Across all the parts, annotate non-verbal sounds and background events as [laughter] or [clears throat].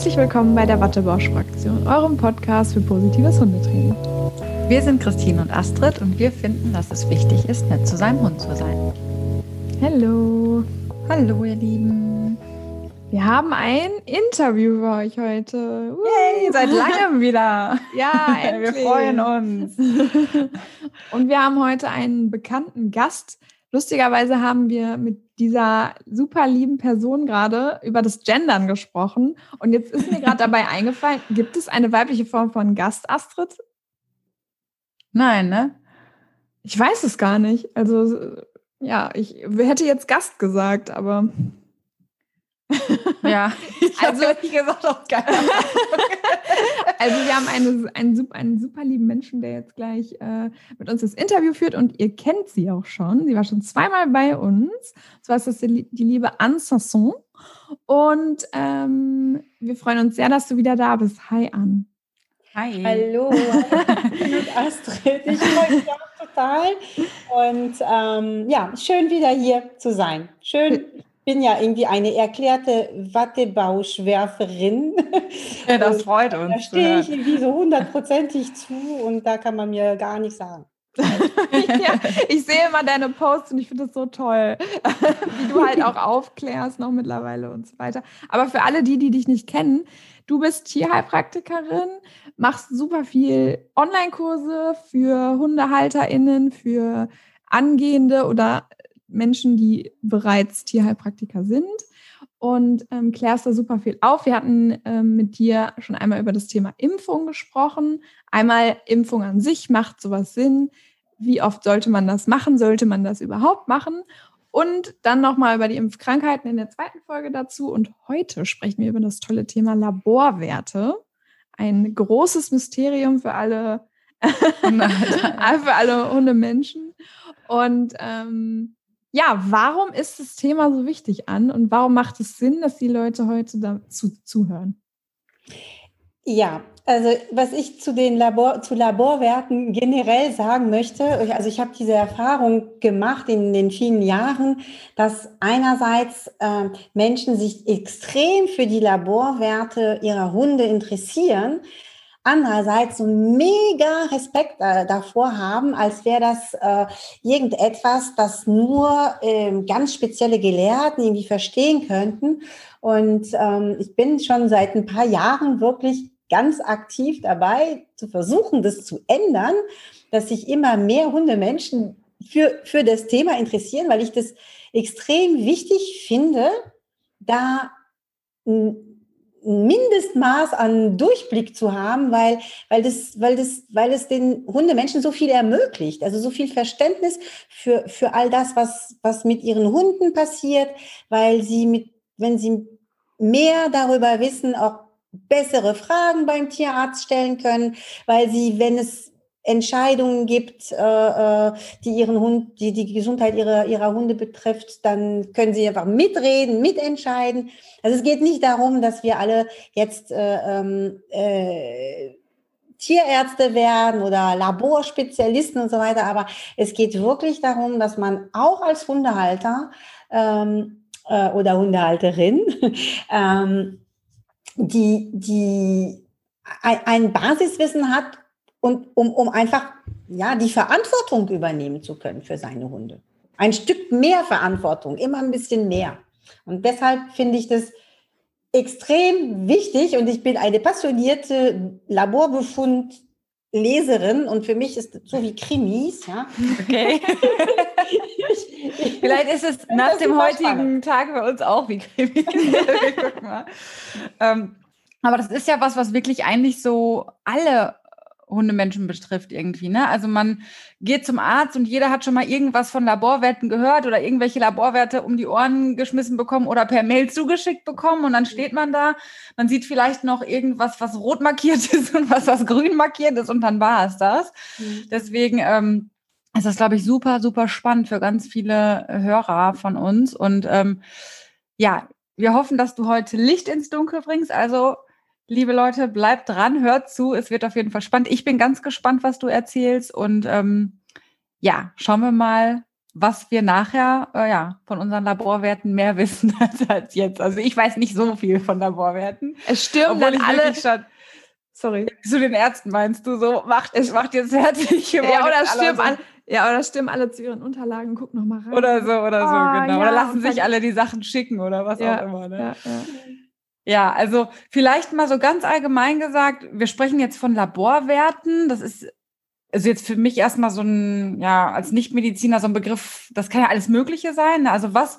Herzlich willkommen bei der Wattebausch-Fraktion, eurem Podcast für positives Hundetraining. Wir sind Christine und Astrid und wir finden, dass es wichtig ist, nett zu seinem Hund zu sein. Hallo. Hallo, ihr Lieben. Wir haben ein Interview für euch heute. Uh. Yay, seit langem wieder. [laughs] Ja, endlich. wir freuen uns. und wir haben heute einen bekannten Gast. Lustigerweise haben wir mit dieser super lieben Person gerade über das Gendern gesprochen. Und jetzt ist mir [laughs] gerade dabei eingefallen, gibt es eine weibliche Form von Gast, Astrid? Nein, ne? Ich weiß es gar nicht. Also, ja, ich hätte jetzt Gast gesagt, aber. Ja, [laughs] ich also ich gesagt auch [laughs] geil. also wir haben eine, einen, einen super lieben Menschen, der jetzt gleich äh, mit uns das Interview führt und ihr kennt sie auch schon. Sie war schon zweimal bei uns. Und zwar ist das die, die liebe Anne Sasson. Und ähm, wir freuen uns sehr, dass du wieder da bist. Hi Anne. Hi. Hallo, [laughs] mit Astrid. Ich freue mich auch total. Und ähm, ja, schön wieder hier zu sein. Schön bin ja irgendwie eine erklärte Wattebauschwerferin. Ja, das freut uns. Da stehe ich irgendwie so hundertprozentig zu und da kann man mir gar nichts sagen. [laughs] ja, ich sehe immer deine Posts und ich finde das so toll, [laughs] wie du halt auch aufklärst noch mittlerweile und so weiter. Aber für alle die, die dich nicht kennen, du bist Tierheilpraktikerin, machst super viel Online-Kurse für HundehalterInnen, für angehende oder Menschen, die bereits Tierheilpraktiker sind und ähm, klärst da super viel auf. Wir hatten ähm, mit dir schon einmal über das Thema Impfung gesprochen. Einmal Impfung an sich, macht sowas Sinn? Wie oft sollte man das machen? Sollte man das überhaupt machen? Und dann nochmal über die Impfkrankheiten in der zweiten Folge dazu. Und heute sprechen wir über das tolle Thema Laborwerte. Ein großes Mysterium für alle, [laughs] für alle Hundemenschen. Und ähm, ja, warum ist das Thema so wichtig an und warum macht es Sinn, dass die Leute heute dazu zuhören? Ja, also was ich zu den Labor, zu Laborwerten generell sagen möchte, also ich habe diese Erfahrung gemacht in den vielen Jahren, dass einerseits äh, Menschen sich extrem für die Laborwerte ihrer Hunde interessieren, andererseits so mega Respekt äh, davor haben, als wäre das äh, irgendetwas, das nur äh, ganz spezielle Gelehrten irgendwie verstehen könnten. Und ähm, ich bin schon seit ein paar Jahren wirklich ganz aktiv dabei, zu versuchen, das zu ändern, dass sich immer mehr Hundemenschen für, für das Thema interessieren, weil ich das extrem wichtig finde, da Mindestmaß an Durchblick zu haben, weil, weil, das, weil, das, weil es den Hundemenschen so viel ermöglicht, also so viel Verständnis für, für all das, was, was mit ihren Hunden passiert, weil sie mit, wenn sie mehr darüber wissen, auch bessere Fragen beim Tierarzt stellen können, weil sie, wenn es Entscheidungen gibt, äh, äh, die ihren Hund, die die Gesundheit ihrer, ihrer Hunde betrifft, dann können sie einfach mitreden, mitentscheiden. Also es geht nicht darum, dass wir alle jetzt äh, ähm, äh, Tierärzte werden oder Laborspezialisten und so weiter, aber es geht wirklich darum, dass man auch als Hundehalter ähm, äh, oder Hundehalterin [laughs] ähm, die, die ein Basiswissen hat, und um, um einfach ja, die Verantwortung übernehmen zu können für seine Hunde. Ein Stück mehr Verantwortung, immer ein bisschen mehr. Und deshalb finde ich das extrem wichtig und ich bin eine passionierte Laborbefund-Leserin und für mich ist es so wie Krimis. Ja. Okay. [laughs] Vielleicht ist es nach dem heutigen spannend. Tag bei uns auch wie Krimis. [laughs] [laughs] ähm, aber das ist ja was, was wirklich eigentlich so alle Hundemenschen betrifft irgendwie. Ne? Also man geht zum Arzt und jeder hat schon mal irgendwas von Laborwerten gehört oder irgendwelche Laborwerte um die Ohren geschmissen bekommen oder per Mail zugeschickt bekommen und dann steht man da, man sieht vielleicht noch irgendwas, was rot markiert [laughs] ist und was, was grün markiert ist und dann war es das. Mhm. Deswegen ähm, ist das, glaube ich, super, super spannend für ganz viele Hörer von uns und ähm, ja, wir hoffen, dass du heute Licht ins Dunkel bringst. Also Liebe Leute, bleibt dran, hört zu. Es wird auf jeden Fall spannend. Ich bin ganz gespannt, was du erzählst. Und ähm, ja, schauen wir mal, was wir nachher äh, ja, von unseren Laborwerten mehr [laughs] wissen als, als, jetzt. Also ich weiß nicht so viel von Laborwerten. Es stirben dann alle. Schon, sorry. Zu den Ärzten meinst du so, macht, es macht jetzt fertig. Ja, oder stirben alle. Ja, oder stimmen alle zu ihren Unterlagen, guck noch mal rein. Oder so, oder so, oh, genau. Ja, oder lassen sich alle die Sachen schicken oder was ja, auch immer. Ne? Ja, ja. also vielleicht mal so ganz allgemein gesagt, wir sprechen jetzt von Laborwerten. Das ist also jetzt für mich erstmal so ein, ja, als Nichtmediziner so ein Begriff, das kann ja alles Mögliche sein. Also was,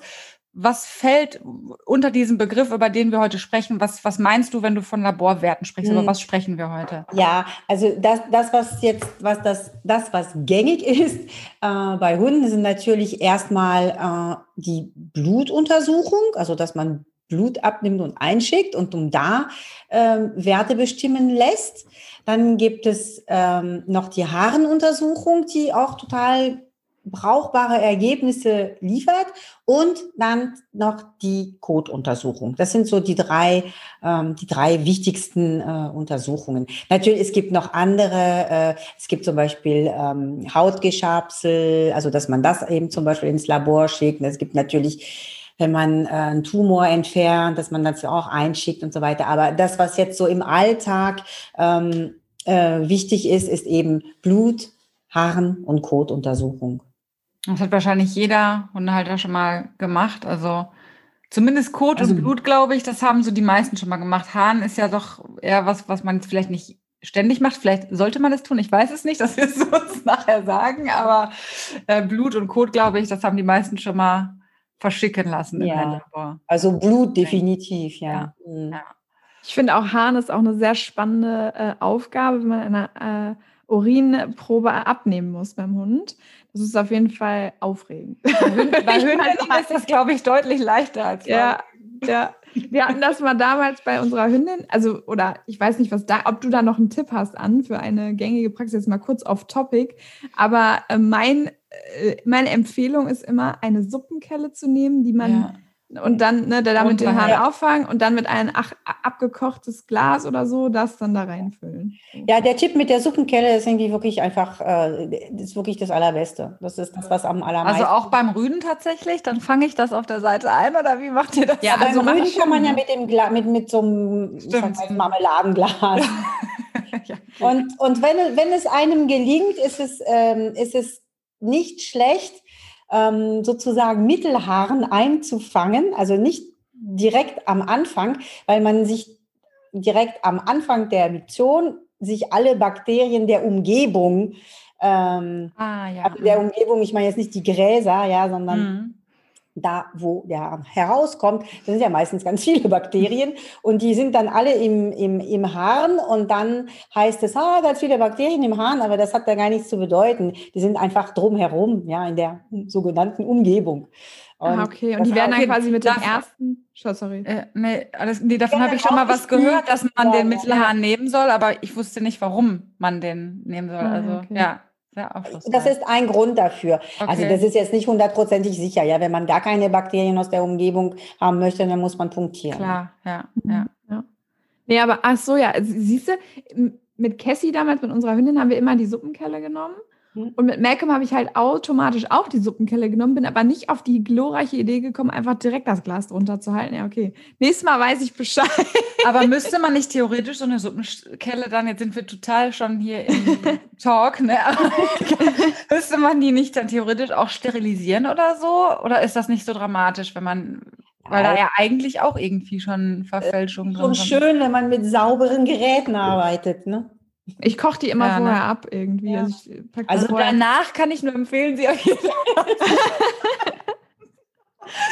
was fällt unter diesem Begriff, über den wir heute sprechen? Was, was meinst du, wenn du von Laborwerten sprichst? Hm. Über was sprechen wir heute? Ja, also das, das was jetzt, was das, das, was gängig [laughs] ist äh, bei Hunden, sind natürlich erstmal äh, die Blutuntersuchung, also dass man Blut abnimmt und einschickt und um da äh, Werte bestimmen lässt. Dann gibt es ähm, noch die Haarenuntersuchung, die auch total brauchbare Ergebnisse liefert und dann noch die Kotuntersuchung. Das sind so die drei, ähm, die drei wichtigsten äh, Untersuchungen. Natürlich, es gibt noch andere. Äh, es gibt zum Beispiel ähm, Hautgeschabsel, also dass man das eben zum Beispiel ins Labor schickt. Es gibt natürlich wenn man äh, einen Tumor entfernt, dass man das auch einschickt und so weiter. Aber das, was jetzt so im Alltag ähm, äh, wichtig ist, ist eben Blut, Haaren und Kotuntersuchung. Das hat wahrscheinlich jeder Hundehalter schon mal gemacht. Also zumindest Kot also, und Blut, glaube ich, das haben so die meisten schon mal gemacht. Haaren ist ja doch eher was, was man vielleicht nicht ständig macht. Vielleicht sollte man es tun. Ich weiß es nicht, das wirst du uns [laughs] nachher sagen. Aber äh, Blut und Kot, glaube ich, das haben die meisten schon mal verschicken lassen ja. Also Blut definitiv, ja. ja. Mhm. ja. Ich finde auch Hahn ist auch eine sehr spannende äh, Aufgabe, wenn man eine äh, Urinprobe abnehmen muss beim Hund. Das ist auf jeden Fall aufregend. Bei Hünden [laughs] ist das, glaube ich, deutlich leichter als bei Ja, ja. Wir hatten das mal damals bei unserer Hündin, also, oder ich weiß nicht, was da, ob du da noch einen Tipp hast an für eine gängige Praxis, jetzt mal kurz off topic. Aber äh, mein, äh, meine Empfehlung ist immer, eine Suppenkelle zu nehmen, die man ja und dann ne, damit den Hahn auffangen und dann mit einem ach, abgekochtes Glas oder so das dann da reinfüllen. Ja, der Tipp mit der Suppenkelle ist irgendwie wirklich einfach, äh, ist wirklich das Allerbeste. Das ist das, was am allermeisten. Also auch beim Rüden tatsächlich, dann fange ich das auf der Seite ein oder wie macht ihr das? Ja, also beim Rüden kann man ja mit dem Gla mit, mit so einem Marmeladenglas. [laughs] ja. Und, und wenn, wenn es einem gelingt, ist es, ähm, ist es nicht schlecht, ähm, sozusagen Mittelhaaren einzufangen, also nicht direkt am Anfang, weil man sich direkt am Anfang der Miktion sich alle Bakterien der Umgebung, ähm, ah, ja. also der Umgebung, ich meine jetzt nicht die Gräser, ja, sondern mhm da, wo der herauskommt, das sind ja meistens ganz viele Bakterien und die sind dann alle im, im, im Harn und dann heißt es, ah, ganz viele Bakterien im Harn, aber das hat da gar nichts zu bedeuten. Die sind einfach drumherum, ja, in der sogenannten Umgebung. Und ah, okay. Und die werden dann quasi mit dem ersten. Oh, sorry. Äh, nee, alles, nee, davon ja, habe ich schon mal was gehört, dass man den Mittelhahn nehmen soll, aber ich wusste nicht, warum man den nehmen soll. Ah, also, okay. ja. Das ist ein Grund dafür. Also okay. Also das ist jetzt nicht hundertprozentig sicher. Ja, wenn man gar keine Bakterien aus der Umgebung haben möchte, dann muss man punktieren. Klar, ja, ja. ja. Nee, aber ach so, ja, siehst du, mit Cassie damals, mit unserer Hündin, haben wir immer die Suppenkelle genommen. Hm. Und mit Malcolm habe ich halt automatisch auch die Suppenkelle genommen, bin aber nicht auf die glorreiche Idee gekommen, einfach direkt das Glas drunter zu halten. Ja, okay. Nächstes Mal weiß ich Bescheid. Aber [laughs] müsste man nicht theoretisch so eine Suppenkelle dann, jetzt sind wir total schon hier im Talk, ne? [laughs] müsste man die nicht dann theoretisch auch sterilisieren oder so? Oder ist das nicht so dramatisch, wenn man weil da ja eigentlich auch irgendwie schon Verfälschungen drin sind. Schon schön, wenn man mit sauberen Geräten arbeitet, ne? Ich koche die immer ja, vorher ne? ab irgendwie. Ja. Also, also danach kann ich nur empfehlen, sie auf jeden Fall.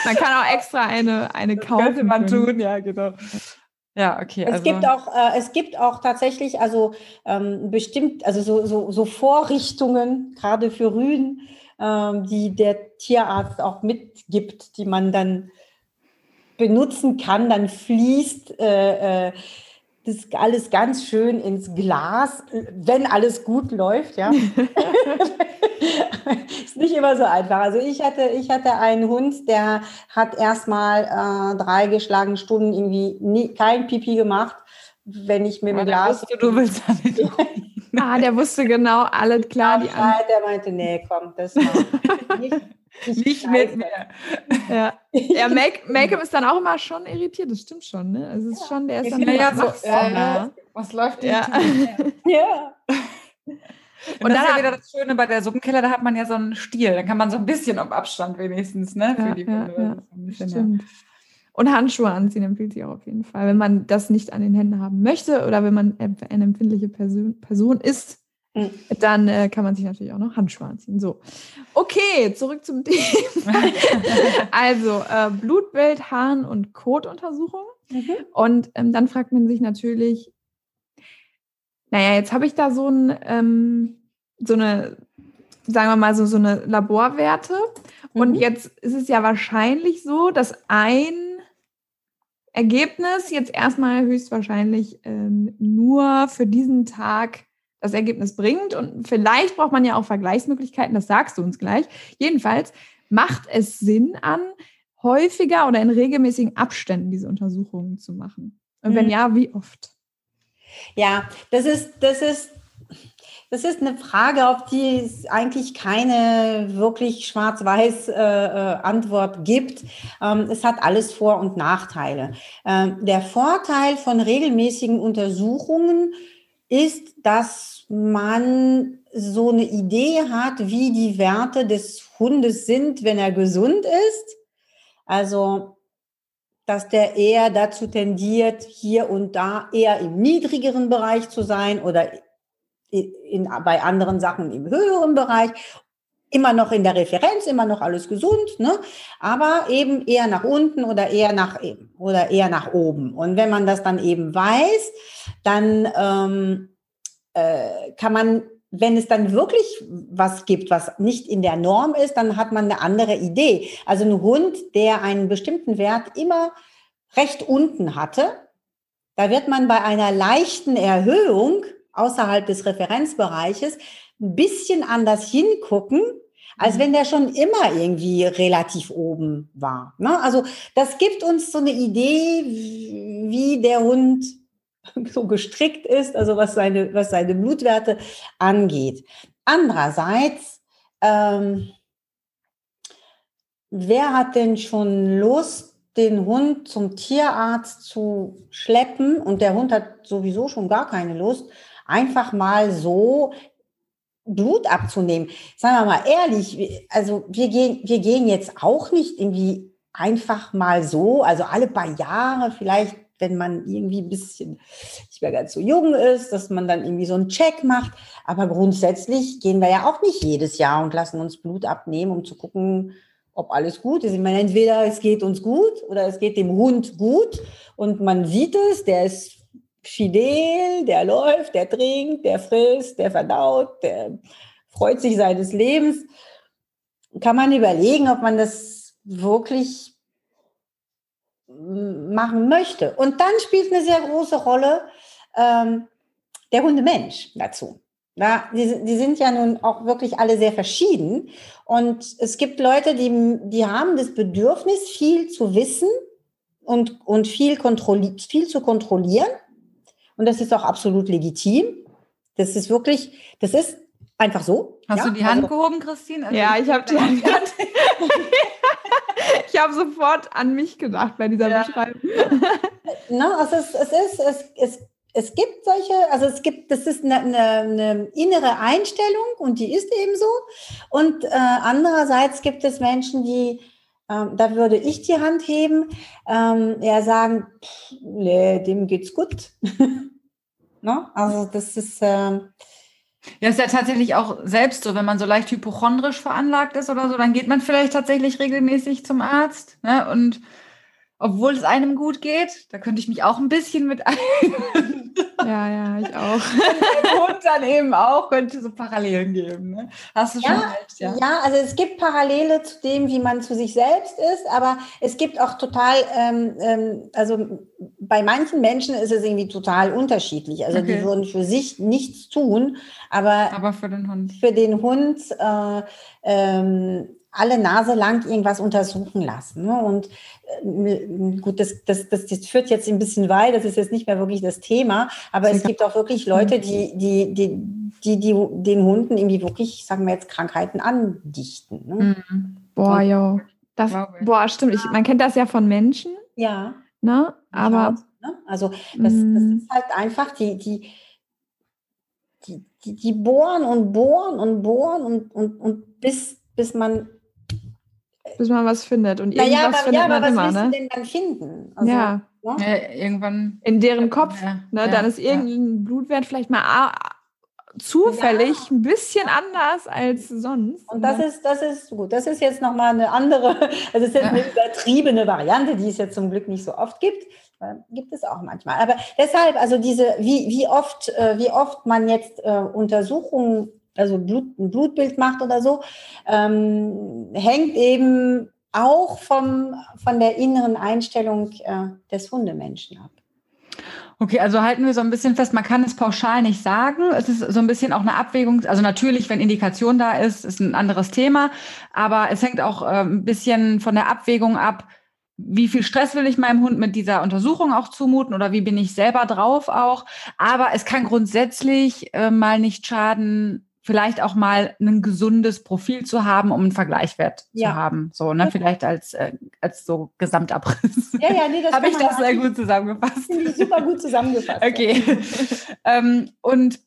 man kann auch extra eine, eine kaufen. Könnte man tun, ja, genau. Ja, okay. Es also. gibt auch, äh, es gibt auch tatsächlich, also ähm, bestimmt, also so, so, so Vorrichtungen, gerade für Rüden, ähm, die der Tierarzt auch mitgibt, die man dann benutzen kann, dann fließt äh, äh, das alles ganz schön ins Glas, wenn alles gut läuft, ja. [laughs] ist nicht immer so einfach. Also ich hatte, ich hatte einen Hund, der hat erstmal äh, drei geschlagene Stunden irgendwie nie, kein Pipi gemacht, wenn ich mit dem Glas. Du, du willst [laughs] Ah, der wusste genau, alles klar. Die Bescheid, der meinte, nee, komm, das macht [laughs] nicht, nicht, nicht mit mir. Ja, ja [laughs] Malcolm ist dann auch immer schon irritiert, das stimmt schon, ne? Also es ist schon, der ist dann ja, so, ja, was läuft denn? Ja. [laughs] ja. Und, und das ist ja wieder das Schöne bei der Suppenkiller, da hat man ja so einen Stiel, da kann man so ein bisschen auf Abstand wenigstens, ne? Für ja, die ja, ja. Stimmt. Und Handschuhe anziehen empfiehlt sich auch auf jeden Fall. Wenn man das nicht an den Händen haben möchte oder wenn man eine empfindliche Person, Person ist, mhm. dann äh, kann man sich natürlich auch noch Handschuhe anziehen. So, okay, zurück zum [laughs] Thema. also äh, Blutbild, Harn- und Kotuntersuchung. Mhm. Und ähm, dann fragt man sich natürlich, naja, jetzt habe ich da so, ein, ähm, so eine, sagen wir mal, so, so eine Laborwerte. Mhm. Und jetzt ist es ja wahrscheinlich so, dass ein Ergebnis jetzt erstmal höchstwahrscheinlich ähm, nur für diesen Tag das Ergebnis bringt. Und vielleicht braucht man ja auch Vergleichsmöglichkeiten, das sagst du uns gleich. Jedenfalls macht es Sinn an, häufiger oder in regelmäßigen Abständen diese Untersuchungen zu machen. Und wenn mhm. ja, wie oft? Ja, das ist, das ist, das ist eine Frage, auf die es eigentlich keine wirklich schwarz-weiß äh, äh, Antwort gibt. Ähm, es hat alles Vor- und Nachteile. Ähm, der Vorteil von regelmäßigen Untersuchungen ist, dass man so eine Idee hat, wie die Werte des Hundes sind, wenn er gesund ist. Also dass der eher dazu tendiert, hier und da eher im niedrigeren Bereich zu sein oder in, bei anderen Sachen im höheren Bereich. Immer noch in der Referenz, immer noch alles gesund, ne? aber eben eher nach unten oder eher nach oder eher nach oben. Und wenn man das dann eben weiß, dann ähm, äh, kann man wenn es dann wirklich was gibt, was nicht in der Norm ist, dann hat man eine andere Idee. Also ein Hund, der einen bestimmten Wert immer recht unten hatte, da wird man bei einer leichten Erhöhung außerhalb des Referenzbereiches ein bisschen anders hingucken, als wenn der schon immer irgendwie relativ oben war. Ne? Also das gibt uns so eine Idee, wie der Hund [laughs] so gestrickt ist, also was seine, was seine Blutwerte angeht. Andererseits, ähm, wer hat denn schon Lust, den Hund zum Tierarzt zu schleppen und der Hund hat sowieso schon gar keine Lust, einfach mal so Blut abzunehmen. Sagen wir mal ehrlich, also wir gehen, wir gehen jetzt auch nicht irgendwie einfach mal so, also alle paar Jahre vielleicht wenn man irgendwie ein bisschen nicht mehr ganz so jung ist, dass man dann irgendwie so einen Check macht. Aber grundsätzlich gehen wir ja auch nicht jedes Jahr und lassen uns Blut abnehmen, um zu gucken, ob alles gut ist. Ich meine, entweder es geht uns gut oder es geht dem Hund gut und man sieht es, der ist fidel, der läuft, der trinkt, der frisst, der verdaut, der freut sich seines Lebens. Kann man überlegen, ob man das wirklich machen möchte. Und dann spielt eine sehr große Rolle ähm, der Hundemensch dazu. Ja, die, die sind ja nun auch wirklich alle sehr verschieden. Und es gibt Leute, die, die haben das Bedürfnis, viel zu wissen und, und viel, viel zu kontrollieren. Und das ist auch absolut legitim. Das ist wirklich, das ist einfach so. Hast ja? du die Hand also, gehoben, Christine? Also ja, ich habe die Hand. ich habe sofort an mich gedacht bei dieser ja. Beschreibung. [laughs] Na, also es, es ist, es, es, es gibt solche, also es gibt, das ist eine, eine, eine innere Einstellung und die ist eben so. Und äh, andererseits gibt es Menschen, die, ähm, da würde ich die Hand heben, ähm, eher sagen, pff, nee, dem geht's gut. [laughs] no? Also das ist, ähm, ja, ist ja tatsächlich auch selbst so, wenn man so leicht hypochondrisch veranlagt ist oder so, dann geht man vielleicht tatsächlich regelmäßig zum Arzt. Ne? Und obwohl es einem gut geht, da könnte ich mich auch ein bisschen mit [laughs] ein. Ja, ja, ich auch. Und dann eben auch, könnte so Parallelen geben. Ne? Hast du schon ja, recht, ja? Ja, also es gibt Parallele zu dem, wie man zu sich selbst ist, aber es gibt auch total, ähm, ähm, also bei manchen Menschen ist es irgendwie total unterschiedlich. Also okay. die würden für sich nichts tun, aber, aber für den Hund. Für den Hund äh, ähm, alle Nase lang irgendwas untersuchen lassen. Ne? Und äh, gut, das, das, das, das führt jetzt ein bisschen weit, das ist jetzt nicht mehr wirklich das Thema, aber es gibt auch wirklich Leute, die, die, die, die, die den Hunden irgendwie wirklich, sagen wir jetzt, Krankheiten andichten. Ne? Mhm. Boah, ja. Das, boah, stimmt. Ich, man kennt das ja von Menschen. Ja. Ne? Aber. Ne? Also, das, das mhm. ist halt einfach die, die, die, die, die bohren und bohren und bohren und, und, und bis, bis man bis man was findet. Und irgendwas aber, findet ja, man aber immer, was ne? du denn dann finden? Also, ja. Ne? ja. Irgendwann. In deren Kopf. Ja, ne? ja, dann ist irgendein Blutwert vielleicht mal zufällig ein bisschen anders als sonst. Und das ne? ist, das ist gut. Das ist jetzt nochmal eine andere, also [laughs] das ist jetzt eine übertriebene Variante, die es jetzt zum Glück nicht so oft gibt. Gibt es auch manchmal. Aber deshalb, also diese, wie, wie oft, äh, wie oft man jetzt äh, Untersuchungen also Blut, ein Blutbild macht oder so, ähm, hängt eben auch vom, von der inneren Einstellung äh, des Hundemenschen ab. Okay, also halten wir so ein bisschen fest, man kann es pauschal nicht sagen. Es ist so ein bisschen auch eine Abwägung. Also natürlich, wenn Indikation da ist, ist ein anderes Thema. Aber es hängt auch äh, ein bisschen von der Abwägung ab, wie viel Stress will ich meinem Hund mit dieser Untersuchung auch zumuten oder wie bin ich selber drauf auch. Aber es kann grundsätzlich äh, mal nicht schaden, vielleicht auch mal ein gesundes Profil zu haben, um einen Vergleichswert ja. zu haben. So, ne, vielleicht als, äh, als so Gesamtabriss. Ja, ja, nee, das [laughs] habe ich das sehr gut zusammengefasst. Finde ich super gut zusammengefasst. okay. ähm, und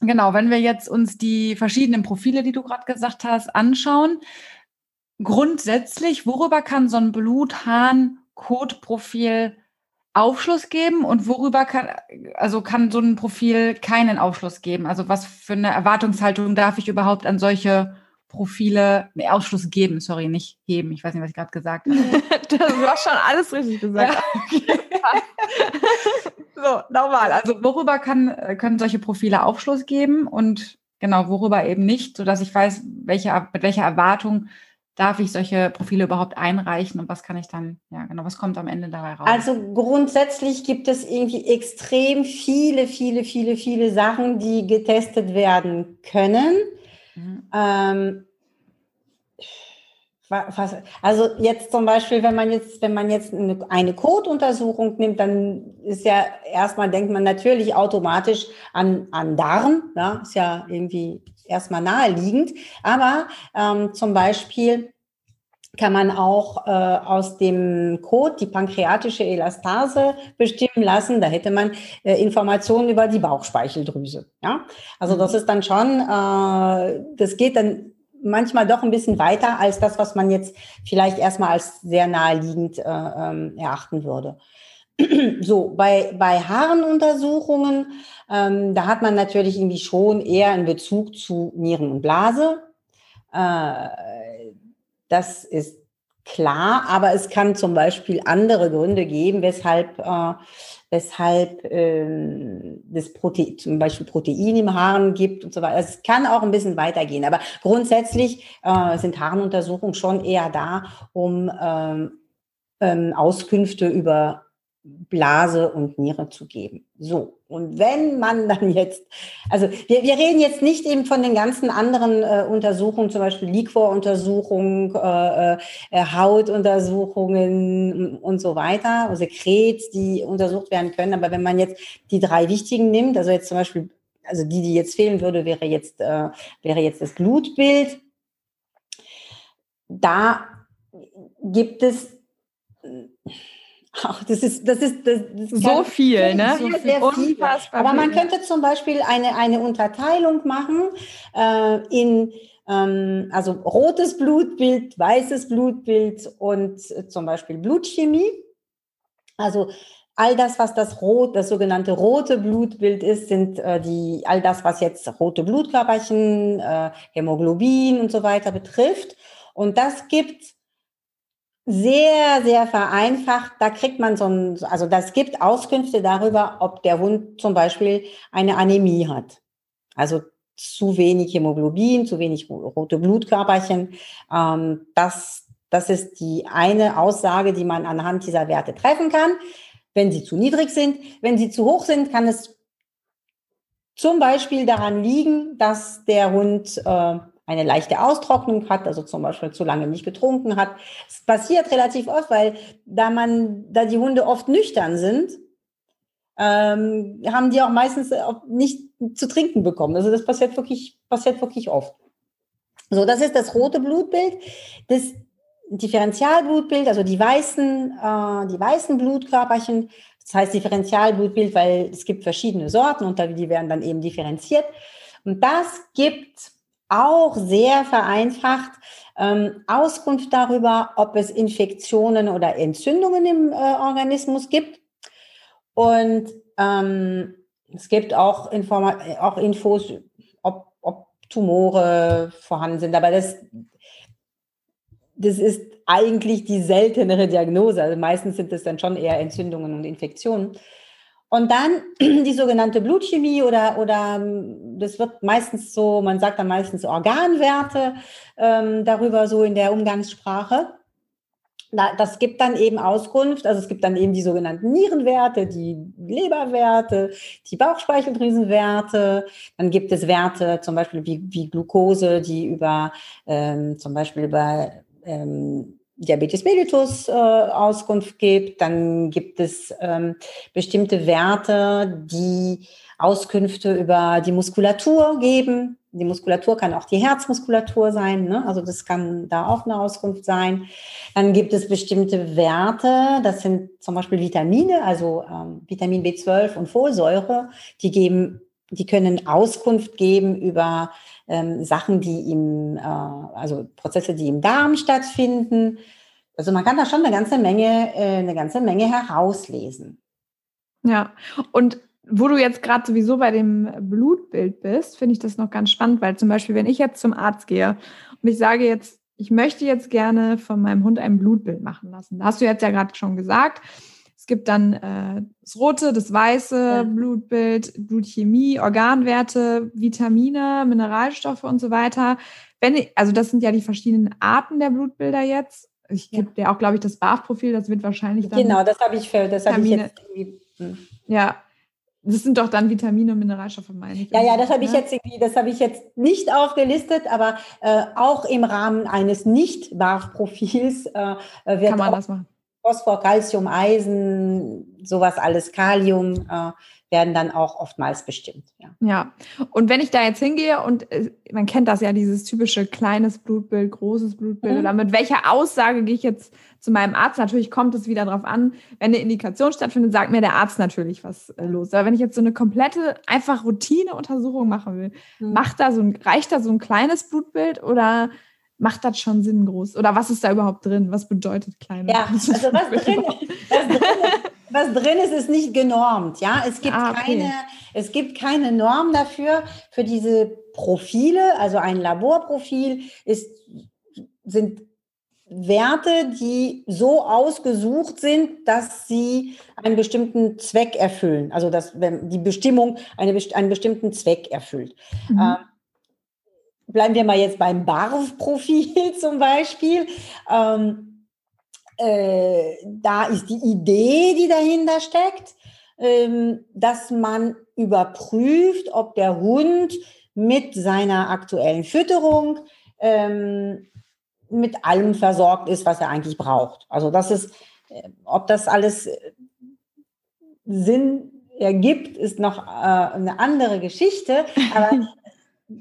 genau, wenn wir jetzt uns die verschiedenen Profile, die du gerade gesagt hast, anschauen, grundsätzlich, worüber kann so ein Bluthahn-Kotprofil Aufschluss geben und worüber kann, also kann so ein Profil keinen Aufschluss geben? Also was für eine Erwartungshaltung darf ich überhaupt an solche Profile, nee, Aufschluss geben, sorry, nicht geben. Ich weiß nicht, was ich gerade gesagt habe. [laughs] du hast schon alles richtig gesagt. Ja. [laughs] so, nochmal. Also worüber kann, können solche Profile Aufschluss geben und genau, worüber eben nicht, sodass ich weiß, welche, mit welcher Erwartung darf ich solche Profile überhaupt einreichen und was kann ich dann, ja genau, was kommt am Ende dabei raus? Also grundsätzlich gibt es irgendwie extrem viele, viele, viele, viele Sachen, die getestet werden können. Mhm. Ähm, also jetzt zum Beispiel, wenn man jetzt, wenn man jetzt eine, Kotuntersuchung nimmt, dann ist ja erstmal denkt man natürlich automatisch an, an Darm, ja, ist ja irgendwie erstmal naheliegend. Aber ähm, zum Beispiel kann man auch äh, aus dem Kot die pankreatische Elastase bestimmen lassen. Da hätte man äh, Informationen über die Bauchspeicheldrüse. Ja, also das ist dann schon, äh, das geht dann manchmal doch ein bisschen weiter als das, was man jetzt vielleicht erstmal als sehr naheliegend äh, ähm, erachten würde. [clears throat] So, bei, bei Haarenuntersuchungen, ähm, da hat man natürlich irgendwie schon eher einen Bezug zu Nieren und Blase. Äh, das ist klar, aber es kann zum Beispiel andere Gründe geben, weshalb, äh, weshalb äh, das Protein, zum Beispiel Protein im Haaren gibt und so weiter. Es kann auch ein bisschen weitergehen, aber grundsätzlich äh, sind Haarenuntersuchungen schon eher da, um ähm, ähm, Auskünfte über Blase und Niere zu geben. So, und wenn man dann [laughs] jetzt, also wir, wir reden jetzt nicht eben von den ganzen anderen äh, Untersuchungen, zum Beispiel Liquoruntersuchungen, äh, äh, Hautuntersuchungen und so weiter, Sekret, die untersucht werden können. Aber wenn man jetzt die drei wichtigen nimmt, also jetzt zum Beispiel, also die, die jetzt fehlen würde, wäre jetzt, äh, wäre jetzt das Blutbild. Da gibt es Ach, das ist, das ist, das, das so viel, ne? Sehr, sehr viel. Aber man könnte zum Beispiel eine, eine Unterteilung machen äh, in ähm, also rotes Blutbild, weißes Blutbild und äh, zum Beispiel Blutchemie. Also all das, was das rot, das sogenannte rote Blutbild ist, sind äh, die all das, was jetzt rote Blutkörperchen, äh, Hämoglobin und so weiter betrifft. Und das gibt sehr, sehr vereinfacht. Da kriegt man so ein, also das gibt Auskünfte darüber, ob der Hund zum Beispiel eine Anämie hat. Also zu wenig Hämoglobin, zu wenig rote Blutkörperchen. Ähm, das, das ist die eine Aussage, die man anhand dieser Werte treffen kann. Wenn sie zu niedrig sind, wenn sie zu hoch sind, kann es zum Beispiel daran liegen, dass der Hund äh, eine leichte Austrocknung hat, also zum Beispiel zu lange nicht getrunken hat. Es passiert relativ oft, weil da man, da die Hunde oft nüchtern sind, ähm, haben die auch meistens auch nicht zu trinken bekommen. Also das passiert wirklich, passiert wirklich oft. So, das ist das rote Blutbild. Das Differentialblutbild, also die weißen, äh, die weißen Blutkörperchen, das heißt Differentialblutbild, weil es gibt verschiedene Sorten und die werden dann eben differenziert. Und das gibt auch sehr vereinfacht ähm, Auskunft darüber, ob es Infektionen oder Entzündungen im äh, Organismus gibt. Und ähm, es gibt auch, Informa auch Infos, ob, ob Tumore vorhanden sind. Aber das, das ist eigentlich die seltenere Diagnose. Also meistens sind es dann schon eher Entzündungen und Infektionen. Und dann [clears throat] die sogenannte Blutchemie oder, oder das wird meistens so, man sagt dann meistens Organwerte ähm, darüber so in der Umgangssprache. Das gibt dann eben Auskunft, also es gibt dann eben die sogenannten Nierenwerte, die Leberwerte, die Bauchspeicheldrüsenwerte, dann gibt es Werte zum Beispiel wie, wie Glucose, die über ähm, zum Beispiel über ähm, Diabetes mellitus äh, Auskunft gibt. Dann gibt es ähm, bestimmte Werte, die Auskünfte über die Muskulatur geben. Die Muskulatur kann auch die Herzmuskulatur sein, ne? also das kann da auch eine Auskunft sein. Dann gibt es bestimmte Werte, das sind zum Beispiel Vitamine, also ähm, Vitamin B12 und Folsäure, die geben, die können Auskunft geben über ähm, Sachen, die im, äh, also Prozesse, die im Darm stattfinden. Also man kann da schon eine ganze Menge, äh, eine ganze Menge herauslesen. Ja, und wo du jetzt gerade sowieso bei dem Blutbild bist, finde ich das noch ganz spannend, weil zum Beispiel, wenn ich jetzt zum Arzt gehe und ich sage jetzt, ich möchte jetzt gerne von meinem Hund ein Blutbild machen lassen. Da hast du jetzt ja gerade schon gesagt. Es gibt dann äh, das rote, das weiße ja. Blutbild, Blutchemie, Organwerte, Vitamine, Mineralstoffe und so weiter. Wenn, also das sind ja die verschiedenen Arten der Blutbilder jetzt. Ich gebe ja. dir auch, glaube ich, das BAF-Profil, das wird wahrscheinlich dann. Genau, das habe ich für, das habe ich jetzt irgendwie. Hm. Ja, das sind doch dann Vitamine und Mineralstoffe, meine ich. Ja, ja, das habe ich ne? jetzt irgendwie, das habe ich jetzt nicht aufgelistet, aber äh, auch im Rahmen eines Nicht-BAF-Profils äh, wird Kann man das machen. Phosphor, Calcium, Eisen, sowas alles, Kalium äh, werden dann auch oftmals bestimmt. Ja. ja, und wenn ich da jetzt hingehe und äh, man kennt das ja, dieses typische kleines Blutbild, großes Blutbild, mhm. oder mit welcher Aussage gehe ich jetzt zu meinem Arzt? Natürlich kommt es wieder darauf an, wenn eine Indikation stattfindet, sagt mir der Arzt natürlich, was äh, los ist. Aber wenn ich jetzt so eine komplette, einfach Routineuntersuchung machen will, mhm. macht da so ein, reicht da so ein kleines Blutbild oder macht das schon Sinn groß? Oder was ist da überhaupt drin? Was bedeutet klein? Ja, [laughs] also was [laughs] drin, was drin, ist, was drin ist, ist nicht genormt. Ja, es gibt ah, okay. keine, es gibt keine Norm dafür für diese Profile. Also ein Laborprofil ist, sind Werte, die so ausgesucht sind, dass sie einen bestimmten Zweck erfüllen. Also dass wenn die Bestimmung eine, einen bestimmten Zweck erfüllt. Mhm. Ähm, bleiben wir mal jetzt beim BARF-Profil [laughs] zum Beispiel. Ähm, äh, da ist die Idee, die dahinter steckt, ähm, dass man überprüft, ob der Hund mit seiner aktuellen Fütterung ähm, mit allem versorgt ist, was er eigentlich braucht. Also das ist, äh, ob das alles Sinn ergibt, ist noch äh, eine andere Geschichte. Aber [laughs]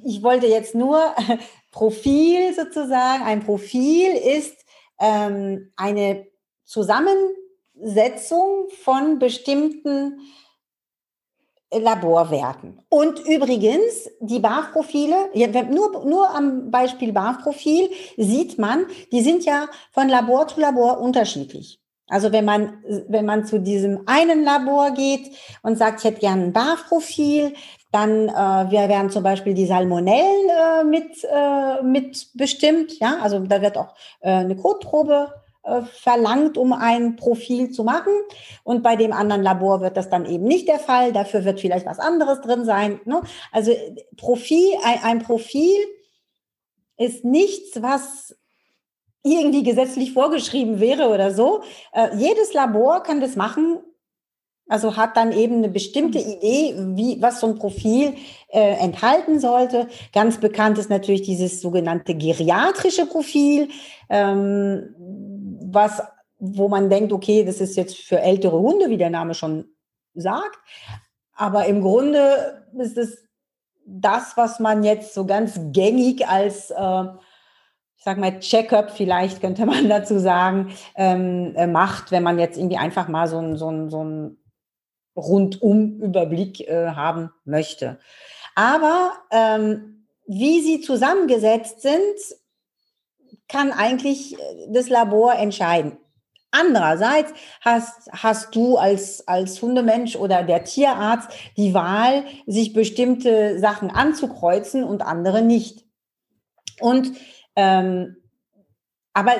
ich wollte jetzt nur [laughs] Profil sozusagen. Ein Profil ist ähm, eine Zusammensetzung von bestimmten Laborwerten. Und übrigens, die BAF-Profile, nur, nur am Beispiel BAF-Profil sieht man, die sind ja von Labor zu Labor unterschiedlich. Also wenn man, wenn man zu diesem einen Labor geht und sagt, ich hätte gerne ein BAF-Profil, dann äh, wir werden zum Beispiel die Salmonellen äh, mit, äh, mit bestimmt. Ja, also da wird auch äh, eine Kotprobe äh, verlangt, um ein Profil zu machen. Und bei dem anderen Labor wird das dann eben nicht der Fall. Dafür wird vielleicht was anderes drin sein. Ne? Also Profil, ein, Profil ist nichts, was irgendwie gesetzlich vorgeschrieben wäre oder so. Äh, jedes Labor kann das machen, Also hat dann eben eine bestimmte mhm. Idee, wie, was so ein Profil äh, enthalten sollte. Ganz bekannt ist natürlich dieses sogenannte geriatrische Profil, ähm, was, wo man denkt, okay, das ist jetzt für ältere Hunde, wie der Name schon sagt. Aber im Grunde ist es das, was man jetzt so ganz gängig als äh, ich sag mal, Check-up vielleicht könnte man [laughs] dazu sagen, ähm, äh, macht, wenn man jetzt irgendwie einfach mal so ein, so ein, so ein Rundum-Überblick äh, haben möchte. Aber ähm, wie sie zusammengesetzt sind, kann eigentlich äh, das Labor entscheiden. Andererseits hast, hast du als, als Hundemensch oder der Tierarzt die Wahl, sich bestimmte Sachen anzukreuzen und andere nicht. Und ähm, aber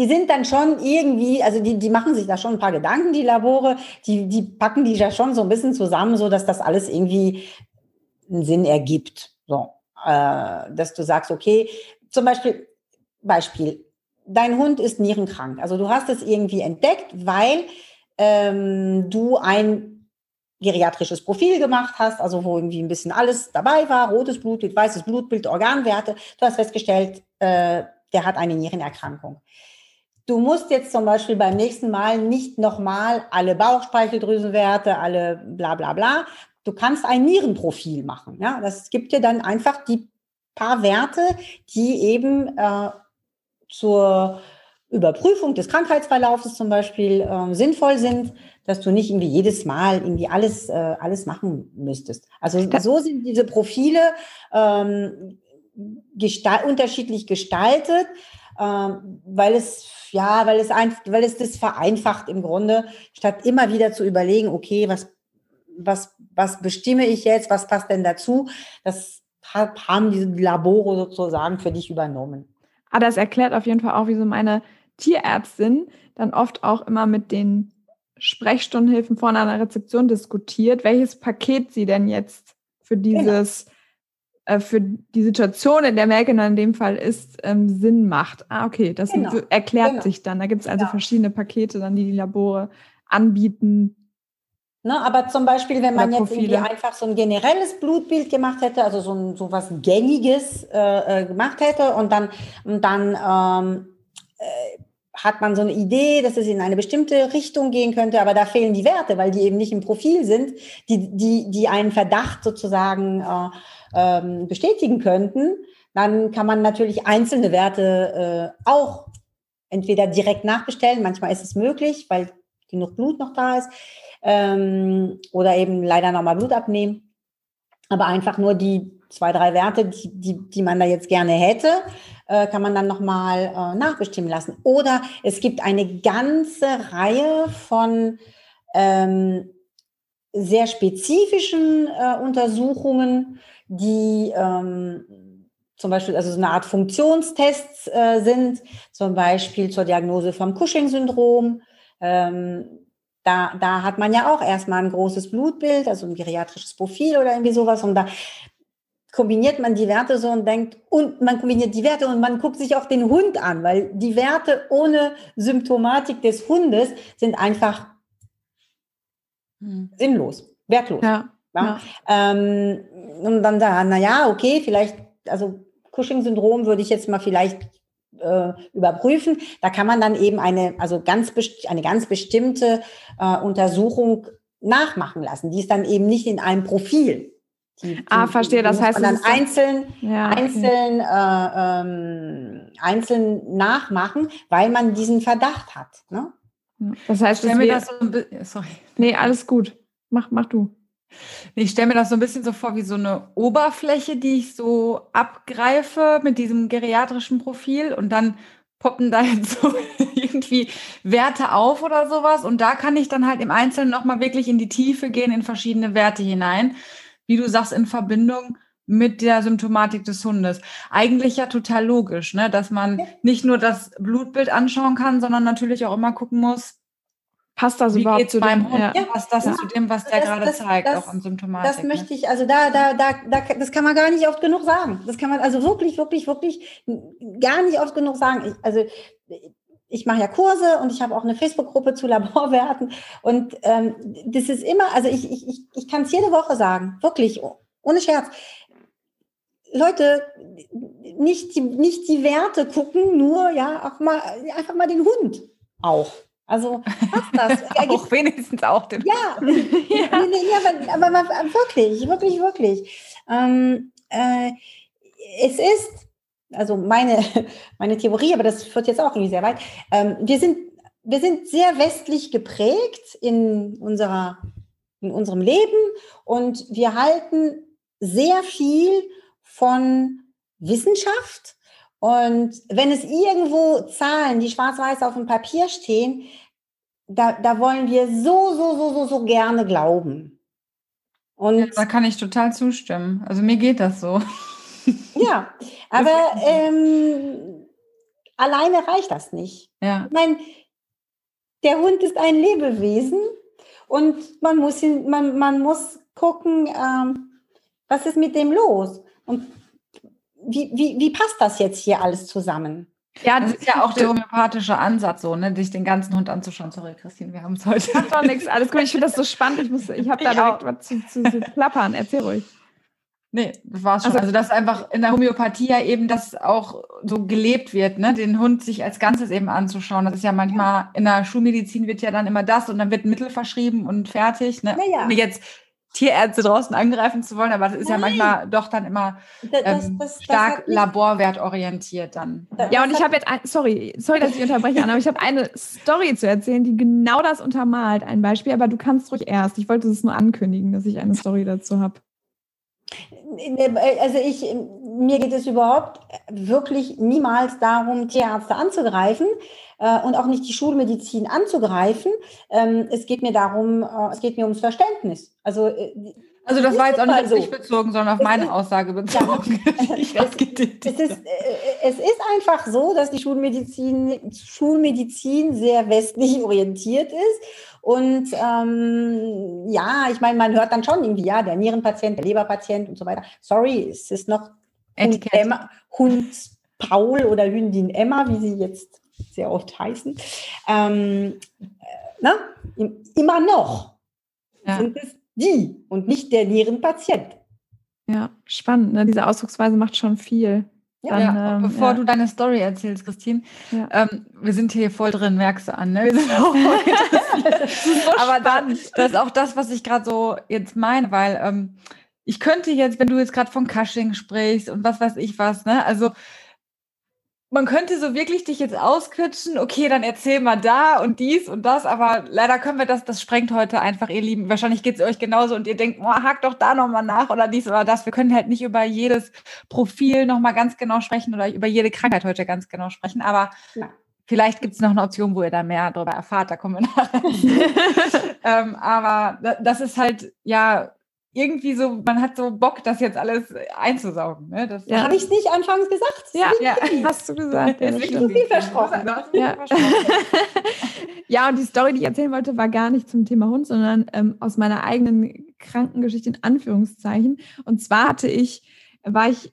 die sind dann schon irgendwie, also die, die machen sich da schon ein paar Gedanken, die Labore, die, die packen die ja schon so ein bisschen zusammen, so dass das alles irgendwie einen Sinn ergibt. So, äh, dass du sagst, okay, zum Beispiel, Beispiel, dein Hund ist nierenkrank. Also du hast es irgendwie entdeckt, weil ähm, du ein geriatrisches Profil gemacht hast, also wo irgendwie ein bisschen alles dabei war, rotes Blutbild, weißes Blutbild, Organwerte. Du hast festgestellt, äh, der hat eine Nierenerkrankung. Du musst jetzt zum Beispiel beim nächsten Mal nicht nochmal alle Bauchspeicheldrüsenwerte, alle bla bla bla. Du kannst ein Nierenprofil machen. Ja? Das gibt dir dann einfach die paar Werte, die eben äh, zur Überprüfung des Krankheitsverlaufs zum Beispiel äh, sinnvoll sind, dass du nicht irgendwie jedes Mal irgendwie alles, äh, alles machen müsstest. Also so sind diese Profile ähm, gestal unterschiedlich gestaltet, weil es ja, weil es ein, weil es das vereinfacht im Grunde, statt immer wieder zu überlegen, okay, was was was bestimme ich jetzt, was passt denn dazu? Das haben diese Labore sozusagen für dich übernommen. Ah, das erklärt auf jeden Fall auch, wieso meine Tierärztin dann oft auch immer mit den Sprechstundenhilfen vorne an der Rezeption diskutiert, welches Paket sie denn jetzt für genau. dieses genau äh, für die Situation, in der Melkener in dem Fall ist, ähm, Sinn macht. Ah, okay, das genau. erklärt genau. sich dann. Da gibt es also ja. verschiedene Pakete, dann die die Labore anbieten. Ne, aber zum Beispiel, wenn man jetzt irgendwie einfach so ein generelles Blutbild gemacht hätte, also so, ein, so was Gängiges äh, äh, gemacht hätte und dann, und dann ähm, äh, hat man so eine Idee, dass es in eine bestimmte Richtung gehen könnte, aber da fehlen die Werte, weil die eben nicht im Profil sind, die, die, die einen Verdacht sozusagen äh, ähm, bestätigen könnten, dann kann man natürlich einzelne Werte äh, auch entweder direkt nachbestellen, manchmal ist es möglich, weil genug Blut noch da ist, ähm, oder eben leider nochmal Blut abnehmen. Aber einfach nur die zwei, drei Werte, die, die, die man da jetzt gerne hätte, äh, kann man dann nochmal äh, nachbestimmen lassen. Oder es gibt eine ganze Reihe von ähm, sehr spezifischen äh, Untersuchungen, die ähm, zum Beispiel also so eine Art Funktionstests äh, sind, zum Beispiel zur Diagnose vom Cushing-Syndrom. Ähm, da, da hat man ja auch erstmal ein großes Blutbild, also ein geriatrisches Profil oder irgendwie sowas. Und da kombiniert man die Werte so und denkt, und man kombiniert die Werte und man guckt sich auch den Hund an, weil die Werte ohne Symptomatik des Hundes sind einfach hm. sinnlos, wertlos. Ja. Ja. ja. Ähm, und dann da, na ja, okay, vielleicht, also Cushing-Syndrom würde ich jetzt mal vielleicht äh, überprüfen. Da kann man dann eben eine, also ganz eine ganz bestimmte äh, Untersuchung nachmachen lassen. Die ist dann eben nicht in einem Profil. Die, die, ah, verstehe. Das heißt, man dann einzeln, ja, einzeln, äh, ähm, einzeln nachmachen, weil man diesen Verdacht hat. Ne? Das heißt, ich mir das so ein bisschen, sorry. Nee, alles gut. Mach, mach du. Ich stelle mir das so ein bisschen so vor wie so eine Oberfläche, die ich so abgreife mit diesem geriatrischen Profil und dann poppen da jetzt so [laughs] irgendwie Werte auf oder sowas und da kann ich dann halt im Einzelnen nochmal wirklich in die Tiefe gehen, in verschiedene Werte hinein, wie du sagst, in Verbindung mit der Symptomatik des Hundes. Eigentlich ja total logisch, ne? dass man nicht nur das Blutbild anschauen kann, sondern natürlich auch immer gucken muss, Passt das Wie überhaupt zu meinem Hund? Ja. Passt das ja. zu dem, was der das, gerade das, zeigt, das, auch an Symptomatik? Das möchte ich, also da, da, da, da, das kann man gar nicht oft genug sagen. Das kann man also wirklich, wirklich, wirklich gar nicht oft genug sagen. Ich, also ich mache ja Kurse und ich habe auch eine Facebook-Gruppe zu Laborwerten. Und ähm, das ist immer, also ich, ich, ich, ich kann es jede Woche sagen, wirklich, ohne Scherz. Leute, nicht die, nicht die Werte gucken, nur ja auch mal einfach mal den Hund auch. Also passt das. [laughs] auch wenigstens auch den. Ja, ja. Nee, nee, aber, aber, aber, wirklich, wirklich, wirklich. Ähm, äh, es ist, also meine, [laughs] meine Theorie, aber das führt jetzt auch irgendwie sehr weit. Ähm, wir sind, wir sind sehr westlich geprägt in unserer, in unserem Leben und wir halten sehr viel von Wissenschaft. Und wenn es irgendwo Zahlen, die schwarz-weiß auf dem Papier stehen, da, da wollen wir so, so, so, so, so gerne glauben. Und ja, da kann ich total zustimmen. Also mir geht das so. Ja, [laughs] aber ähm, alleine reicht das nicht. Ja. Ich meine, der Hund ist ein Lebewesen und man muss, ihn, man, man muss gucken, ähm, was ist mit dem los? Und wie, wie, wie passt das jetzt hier alles zusammen? Ja, das ist ja auch der homöopathische Ansatz, so, ne, sich den ganzen Hund anzuschauen. Sorry, Christine, wir haben es heute. Doch nichts, alles gut. Ich finde das so spannend. Ich, ich habe da direkt was zu, zu, zu plappern. Erzähl ruhig. Nee, das war's schon. Also, also, dass einfach in der Homöopathie ja eben das auch so gelebt wird, ne? den Hund sich als Ganzes eben anzuschauen. Das ist ja manchmal, in der Schulmedizin wird ja dann immer das und dann wird ein Mittel verschrieben und fertig. Ne? Naja. Jetzt Tierärzte draußen angreifen zu wollen, aber das ist Nein. ja manchmal doch dann immer ähm, das, das, stark das laborwertorientiert dann. Ja, und ich habe jetzt, ein, sorry, sorry, dass ich unterbreche, Anna, aber ich habe eine Story zu erzählen, die genau das untermalt, ein Beispiel, aber du kannst ruhig erst. Ich wollte es nur ankündigen, dass ich eine Story dazu habe. Also ich, mir geht es überhaupt wirklich niemals darum, Tierärzte anzugreifen äh, und auch nicht die Schulmedizin anzugreifen. Ähm, es geht mir darum, äh, es geht mir ums Verständnis. Also äh, also das war jetzt auch nicht auf so. dich bezogen, sondern auf meine Aussage bezogen. [laughs] [laughs] Ja, es, es, ist, es ist einfach so, dass die Schulmedizin, Schulmedizin sehr westlich [laughs] orientiert ist. Und ähm, ja, ich meine, man hört dann schon irgendwie, ja, der Nierenpatient, der Leberpatient und so weiter. Sorry, es ist noch Hund, Emma, Hund Paul oder Hündin Emma, wie sie jetzt sehr oft heißen. Ähm, äh, na, immer noch ja. sind es die und nicht der Nierenpatient. Ja, spannend. Ne? Diese Ausdrucksweise macht schon viel. Ja, Dann, ja. Ähm, bevor ja. du deine Story erzählst, Christine, ähm, wir sind hier voll drin, merkst du an. Ne? Wir sind auch voll [laughs] Aber dann, das ist auch das, was ich gerade so jetzt meine, weil ähm, ich könnte jetzt, wenn du jetzt gerade von Cushing sprichst und was weiß ich was, ne, also man könnte so wirklich dich jetzt auskitschen, okay, dann erzähl mal da und dies und das, aber leider können wir das, das sprengt heute einfach, ihr Lieben. Wahrscheinlich geht es euch genauso und ihr denkt, oh, hakt doch da nochmal nach oder dies oder das. Wir können halt nicht über jedes Profil nochmal ganz genau sprechen oder über jede Krankheit heute ganz genau sprechen, aber ja. Vielleicht gibt es noch eine Option, wo ihr da mehr darüber erfahrt, da kommen wir nachher. [laughs] [laughs] ähm, aber das ist halt, ja, irgendwie so, man hat so Bock, das jetzt alles einzusaugen. Ne? Das ja. Habe ich es nicht anfangs gesagt? Ja, ja. hast du gesagt. [laughs] Ja, das zu viel versprochen. Ja. [laughs] ja, und die Story, die ich erzählen wollte, war gar nicht zum Thema Hund, sondern ähm, aus meiner eigenen Krankengeschichte in Anführungszeichen. Und zwar hatte ich, war ich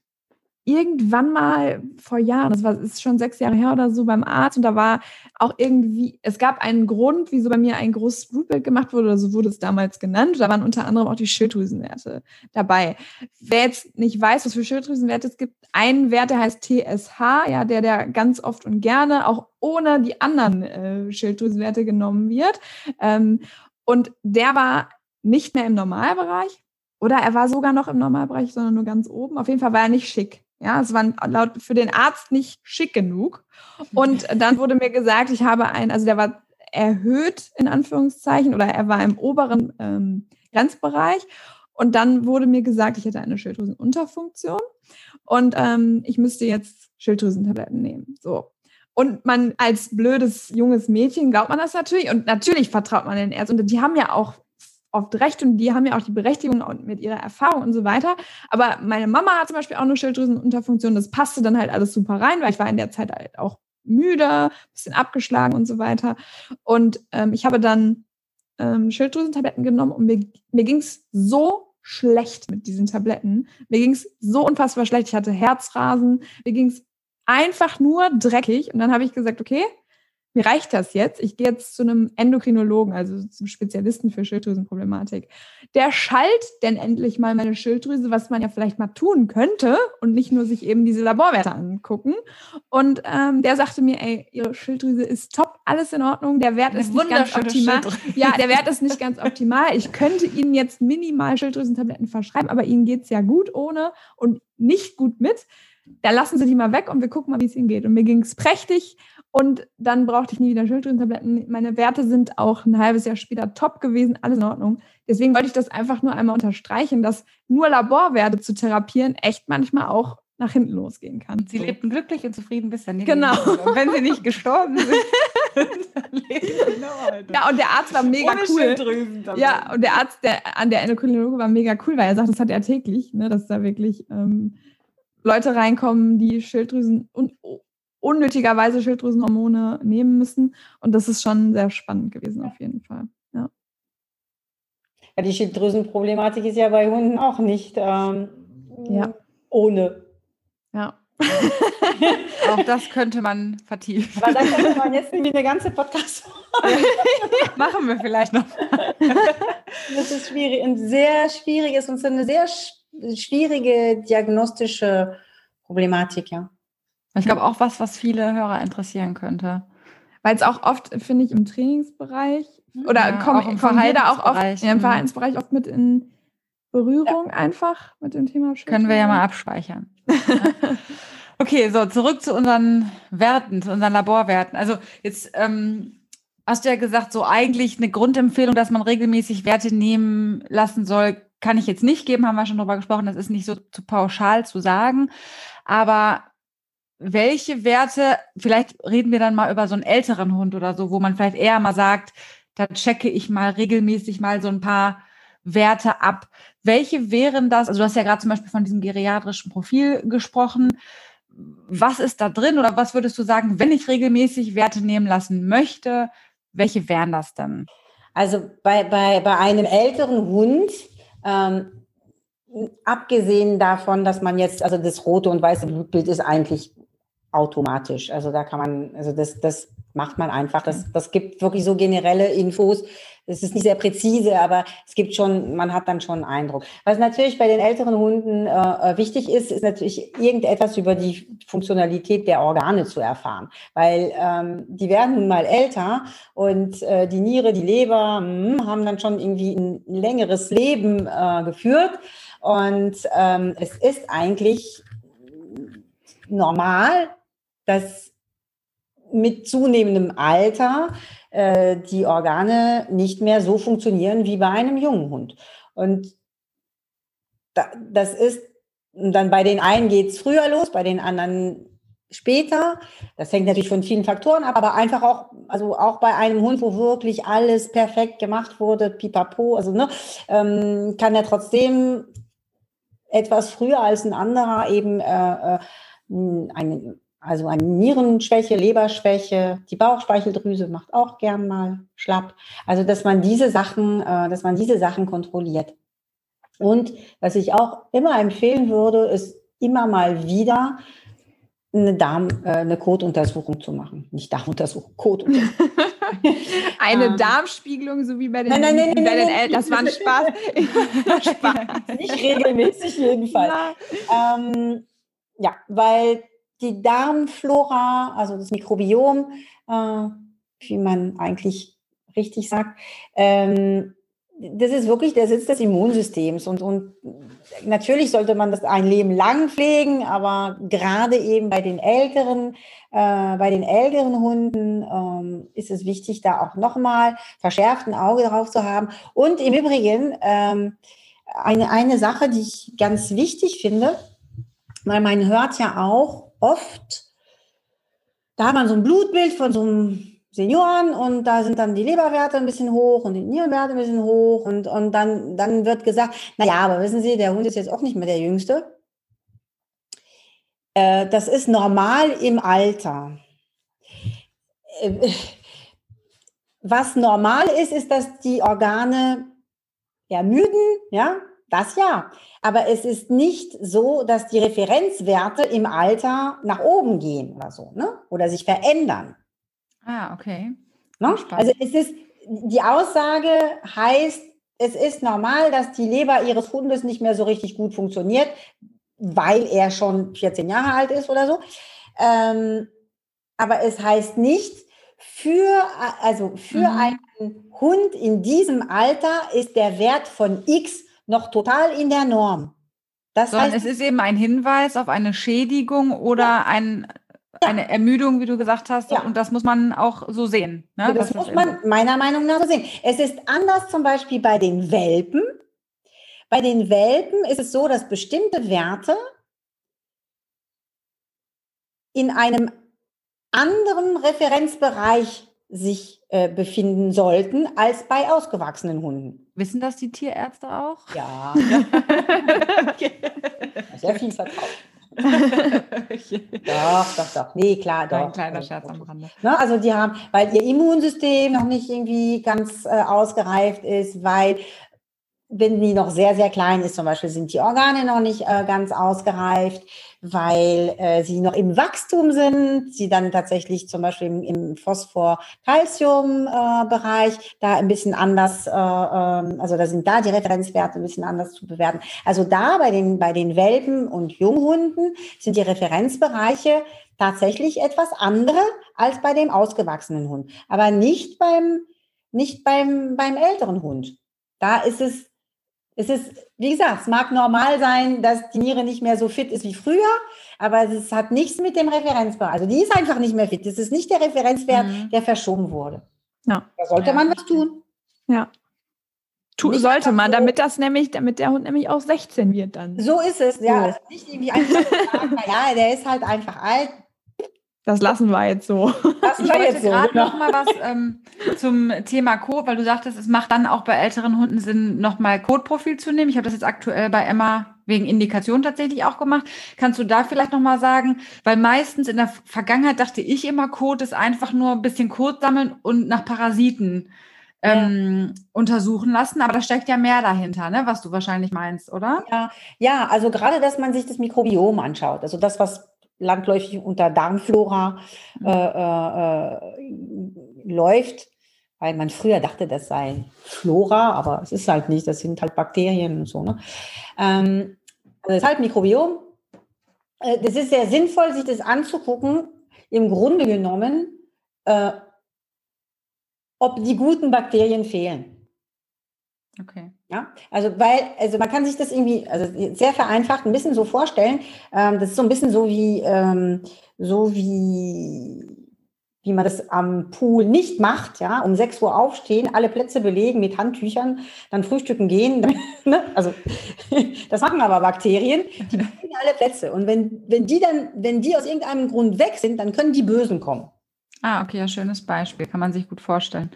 irgendwann mal vor Jahren, das war ist schon sechs Jahre her oder so beim Arzt und da war auch irgendwie, es gab einen Grund, wieso bei mir ein großes Blutbild gemacht wurde, oder so wurde es damals genannt. Da waren unter anderem auch die Schilddrüsenwerte dabei. Wer jetzt nicht weiß, was für Schilddrüsenwerte es gibt, ein Wert, der heißt TSH, ja, der, der ganz oft und gerne auch ohne die anderen äh, Schilddrüsenwerte genommen wird. Ähm, und der war nicht mehr im Normalbereich. Oder er war sogar noch im Normalbereich, sondern nur ganz oben. Auf jeden Fall war er nicht schick. Ja, es war laut für den Arzt nicht schick genug. Und dann wurde mir gesagt, ich habe einen, also der war erhöht in Anführungszeichen oder er war im oberen ähm, Grenzbereich. Und dann wurde mir gesagt, ich hätte eine Schilddrüsenunterfunktion und ähm, ich müsste jetzt Schilddrüsentabletten nehmen. So. Und man als blödes junges Mädchen glaubt man das natürlich und natürlich vertraut man den Ärzten. Und die haben ja auch oft recht und die haben ja auch die Berechtigung mit ihrer Erfahrung und so weiter. Aber meine Mama hat zum Beispiel auch eine Schilddrüsenunterfunktion. Das passte dann halt alles super rein, weil ich war in der Zeit halt auch müde, bisschen abgeschlagen und so weiter. Und ähm, ich habe dann ähm, Schilddrüsentabletten genommen und mir, mir ging es so schlecht mit diesen Tabletten. Mir ging es so unfassbar schlecht. Ich hatte Herzrasen. Mir ging es einfach nur dreckig. Und dann habe ich gesagt, okay, mir reicht das jetzt. Ich gehe jetzt zu einem Endokrinologen, also zum Spezialisten für Schilddrüsenproblematik. Der schallt denn endlich mal meine Schilddrüse, was man ja vielleicht mal tun könnte und nicht nur sich eben diese Laborwerte angucken. Und ähm, der sagte mir, ey, Ihre Schilddrüse ist top, alles in Ordnung. Der Wert ist nicht ganz optimal. Ja, der Wert ist nicht ganz optimal. Ich könnte Ihnen jetzt minimal Schilddrüsentabletten verschreiben, aber Ihnen geht es ja gut ohne und nicht gut mit. Da lassen Sie die mal weg und wir gucken mal, wie es Ihnen geht. Und mir ging es prächtig. Und dann brauchte ich nie wieder Schilddrüsentabletten. Meine Werte sind auch ein halbes Jahr später top gewesen, alles in Ordnung. Deswegen wollte ich das einfach nur einmal unterstreichen, dass nur Laborwerte zu therapieren echt manchmal auch nach hinten losgehen kann. Sie so. lebten glücklich und zufrieden bis dann. Genau. Und wenn sie nicht gestorben sind, [laughs] dann leben sie noch weiter. Ja, und der Arzt war mega Ohne cool. Ja, und der Arzt der, an der Endokrinologe war mega cool, weil er sagt, das hat er täglich, ne, dass da wirklich ähm, Leute reinkommen, die Schilddrüsen und unnötigerweise Schilddrüsenhormone nehmen müssen. Und das ist schon sehr spannend gewesen, auf jeden Fall. Ja. ja die Schilddrüsenproblematik ist ja bei Hunden auch nicht ähm, ja. ohne. Ja. [laughs] auch das könnte man vertiefen. Aber da könnte man jetzt irgendwie eine ganze Podcast [laughs] machen wir vielleicht noch. [laughs] das ist schwierig, ein sehr schwieriges und eine sehr schwierige diagnostische Problematik, ja. Ich glaube auch was, was viele Hörer interessieren könnte. Weil es auch oft, finde ich, im Trainingsbereich oder ja, kommt, auch im jeder auch oft ja, im mhm. Verhaltensbereich oft mit in Berührung ja. einfach mit dem Thema Schilddrüse. Können wir ja mal [laughs] abspeichern. okay, so zurück zu unseren Werten, zu unseren Laborwerten. Also jetzt ähm, hast du ja gesagt, so eigentlich eine Grundempfehlung, dass man regelmäßig Werte nehmen lassen soll, kann ich jetzt nicht geben, haben wir schon drüber gesprochen. Das ist nicht so zu pauschal zu sagen. Aber welche Werte, vielleicht reden wir dann mal über so einen älteren Hund oder so, wo man vielleicht eher mal sagt, da checke ich mal regelmäßig mal so ein paar Werte ab. Welche wären das? Also du hast ja gerade zum Beispiel von diesem geriatrischen Profil gesprochen. Was ist da drin oder was würdest du sagen, wenn ich regelmäßig Werte nehmen lassen möchte, welche wären das denn? Also bei, bei, bei einem älteren Hund ähm, abgesehen davon, dass man jetzt, also das rote und weiße Blutbild ist eigentlich automatisch. Also da kann man, also das, das macht man einfach. Das, das gibt wirklich so generelle Infos. Es ist nicht sehr präzise, aber es gibt schon, man hat dann schon einen Eindruck. Was natürlich bei den älteren Hunden äh, wichtig ist, ist natürlich irgendetwas über die Funktionalität der Organe zu erfahren, weil ähm, die werden nun mal älter und äh, die Niere, die Leber mh, hm, haben dann schon irgendwie ein längeres Leben äh, geführt und ähm, es ist eigentlich normal, dass mit zunehmendem Alter äh, die Organe nicht mehr so funktionieren wie bei einem jungen Hund. Und da, das ist, dann bei den einen geht es früher los, bei den anderen später. Das hängt natürlich von vielen Faktoren ab, aber einfach auch, also auch bei einem Hund, wo wirklich alles perfekt gemacht wurde, pipapo, also ne, ähm, kann er trotzdem etwas früher als ein anderer eben äh, äh, eine also eine Nierenschwäche, Leberschwäche, die Bauchspeicheldrüse macht auch gern mal schlapp. Also dass man diese Sachen, äh, dass man diese Sachen kontrolliert. Und was ich auch immer empfehlen würde, ist immer mal wieder eine Darm, äh, eine Kotuntersuchung zu machen. Nicht Darmuntersuchung, Kotuntersuchung. [laughs] eine ähm, Darmspiegelung, so wie bei den, nein, nein, nein, bei den Eltern. Das war ein Spaß. Spaß. [laughs] Nicht regelmäßig jedenfalls. Ja. Ähm, ja, weil die Darmflora, also das Mikrobiom, äh, wie man eigentlich richtig sagt, ähm, das ist wirklich der Sitz des Immunsystems. Und, und natürlich sollte man das ein Leben lang pflegen, aber gerade eben bei den älteren, äh, bei den älteren Hunden ähm, ist es wichtig, da auch nochmal verschärft ein Auge drauf zu haben. Und im Übrigen ähm, eine, eine Sache, die ich ganz wichtig finde, weil man hört ja auch oft, da hat man so ein Blutbild von so einem Senioren und da sind dann die Leberwerte ein bisschen hoch und die Nierenwerte ein bisschen hoch und, und dann, dann wird gesagt, naja, aber wissen Sie, der Hund ist jetzt auch nicht mehr der Jüngste. Äh, das ist normal im Alter. Äh, was normal ist, ist, dass die Organe ermüden, ja, das ja. Aber es ist nicht so, dass die Referenzwerte im Alter nach oben gehen oder so, ne? Oder sich verändern. Ah, okay. Ne? Also es ist, die Aussage heißt, es ist normal, dass die Leber ihres Hundes nicht mehr so richtig gut funktioniert, weil er schon 14 Jahre alt ist oder so. Ähm, aber es heißt nicht, für, also für mhm. einen Hund in diesem Alter ist der Wert von X noch total in der Norm. Das Sondern heißt, es ist eben ein Hinweis auf eine Schädigung oder ja. ein, eine Ermüdung, wie du gesagt hast. Ja. Und das muss man auch so sehen. Ne? das, das muss man meiner Meinung nach so sehen. Es ist anders zum Beispiel bei den Welpen. Bei den Welpen ist es so, dass bestimmte Werte in einem anderen Referenzbereich sich äh, befinden sollten als bei ausgewachsenen Hunden. Wissen das die Tierärzte auch? Ja. [laughs] okay. Sehr viel vertraut. doch, doch, doch. Nee, klar, doch. Ein kleiner Scherz am Rande. Ne, also die haben, weil ihr Immunsystem noch nicht irgendwie ganz äh, ausgereift ist, weil wenn die noch sehr, sehr klein ist, zum Beispiel sind die Organe noch nicht äh, ganz ausgereift, weil äh, sie noch im Wachstum sind, sie dann tatsächlich zum Beispiel im, im Phosphor-Calcium-Bereich äh, da ein bisschen anders, äh, ähm, also da sind da die Referenzwerte ein bisschen anders zu bewerten. Also da bei den, bei den Welpen und Junghunden sind die Referenzbereiche tatsächlich etwas andere als bei dem ausgewachsenen Hund, aber nicht beim, nicht beim, beim älteren Hund. Da ist es es ist, wie gesagt, es mag normal sein, dass die Niere nicht mehr so fit ist wie früher, aber es hat nichts mit dem Referenzbereich. Also die ist einfach nicht mehr fit. Das ist nicht der Referenzwert, mhm. der verschoben wurde. Ja. Da sollte ja. man was tun. Ja. Tu, sollte man, damit das nämlich, damit der Hund nämlich auch 16 wird dann. So ist es, ja. Also nicht irgendwie einfach sagen, [laughs] ja, der ist halt einfach alt, das lassen wir jetzt so. Das ich wollte gerade so, noch mal was ähm, zum Thema Code, weil du sagtest, es macht dann auch bei älteren Hunden Sinn, nochmal Codeprofil zu nehmen. Ich habe das jetzt aktuell bei Emma wegen Indikation tatsächlich auch gemacht. Kannst du da vielleicht nochmal sagen, weil meistens in der Vergangenheit dachte ich immer, Code ist einfach nur ein bisschen Code sammeln und nach Parasiten ähm, ja. untersuchen lassen, aber da steckt ja mehr dahinter, ne, was du wahrscheinlich meinst, oder? Ja, ja, also gerade, dass man sich das Mikrobiom anschaut, also das, was landläufig unter Darmflora mhm. äh, äh, äh, läuft, weil man früher dachte, das sei Flora, aber es ist halt nicht, das sind halt Bakterien und so. Ne? Ähm, das ist halt Mikrobiom. Äh, das ist sehr sinnvoll, sich das anzugucken, im Grunde genommen, äh, ob die guten Bakterien fehlen. Okay. Ja, also weil, also man kann sich das irgendwie, also sehr vereinfacht ein bisschen so vorstellen. Ähm, das ist so ein bisschen so wie, ähm, so wie, wie man das am Pool nicht macht, ja, um 6 Uhr aufstehen, alle Plätze belegen mit Handtüchern, dann frühstücken gehen. [laughs] ne? Also [laughs] das machen aber Bakterien, die belegen alle Plätze. Und wenn, wenn die dann, wenn die aus irgendeinem Grund weg sind, dann können die Bösen kommen. Ah, okay, ja, schönes Beispiel, kann man sich gut vorstellen.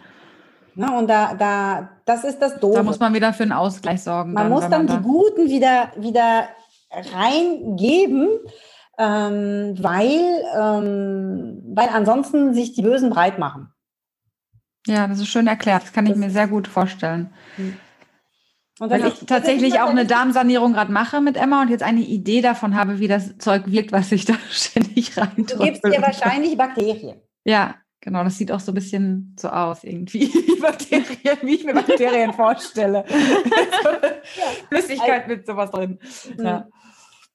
Na, und da, da, das ist das Doofe. Da muss man wieder für einen Ausgleich sorgen. Man dann, muss dann man die Guten wieder, wieder reingeben, ähm, weil, ähm, weil ansonsten sich die Bösen breit machen. Ja, das ist schön erklärt. Das kann ich das mir sehr gut vorstellen. Hm. Und Weil ich tatsächlich auch eine Darmsanierung gerade mache mit Emma und jetzt eine Idee davon habe, wie das Zeug wirkt, was sich da [laughs] ständig rein Du gibst dir wahrscheinlich Bakterien. Ja, Genau, das sieht auch so ein bisschen so aus, irgendwie, [laughs] wie, Bakterien, wie ich mir Bakterien [laughs] vorstelle. [laughs] Flüssigkeit mit sowas drin. Ja.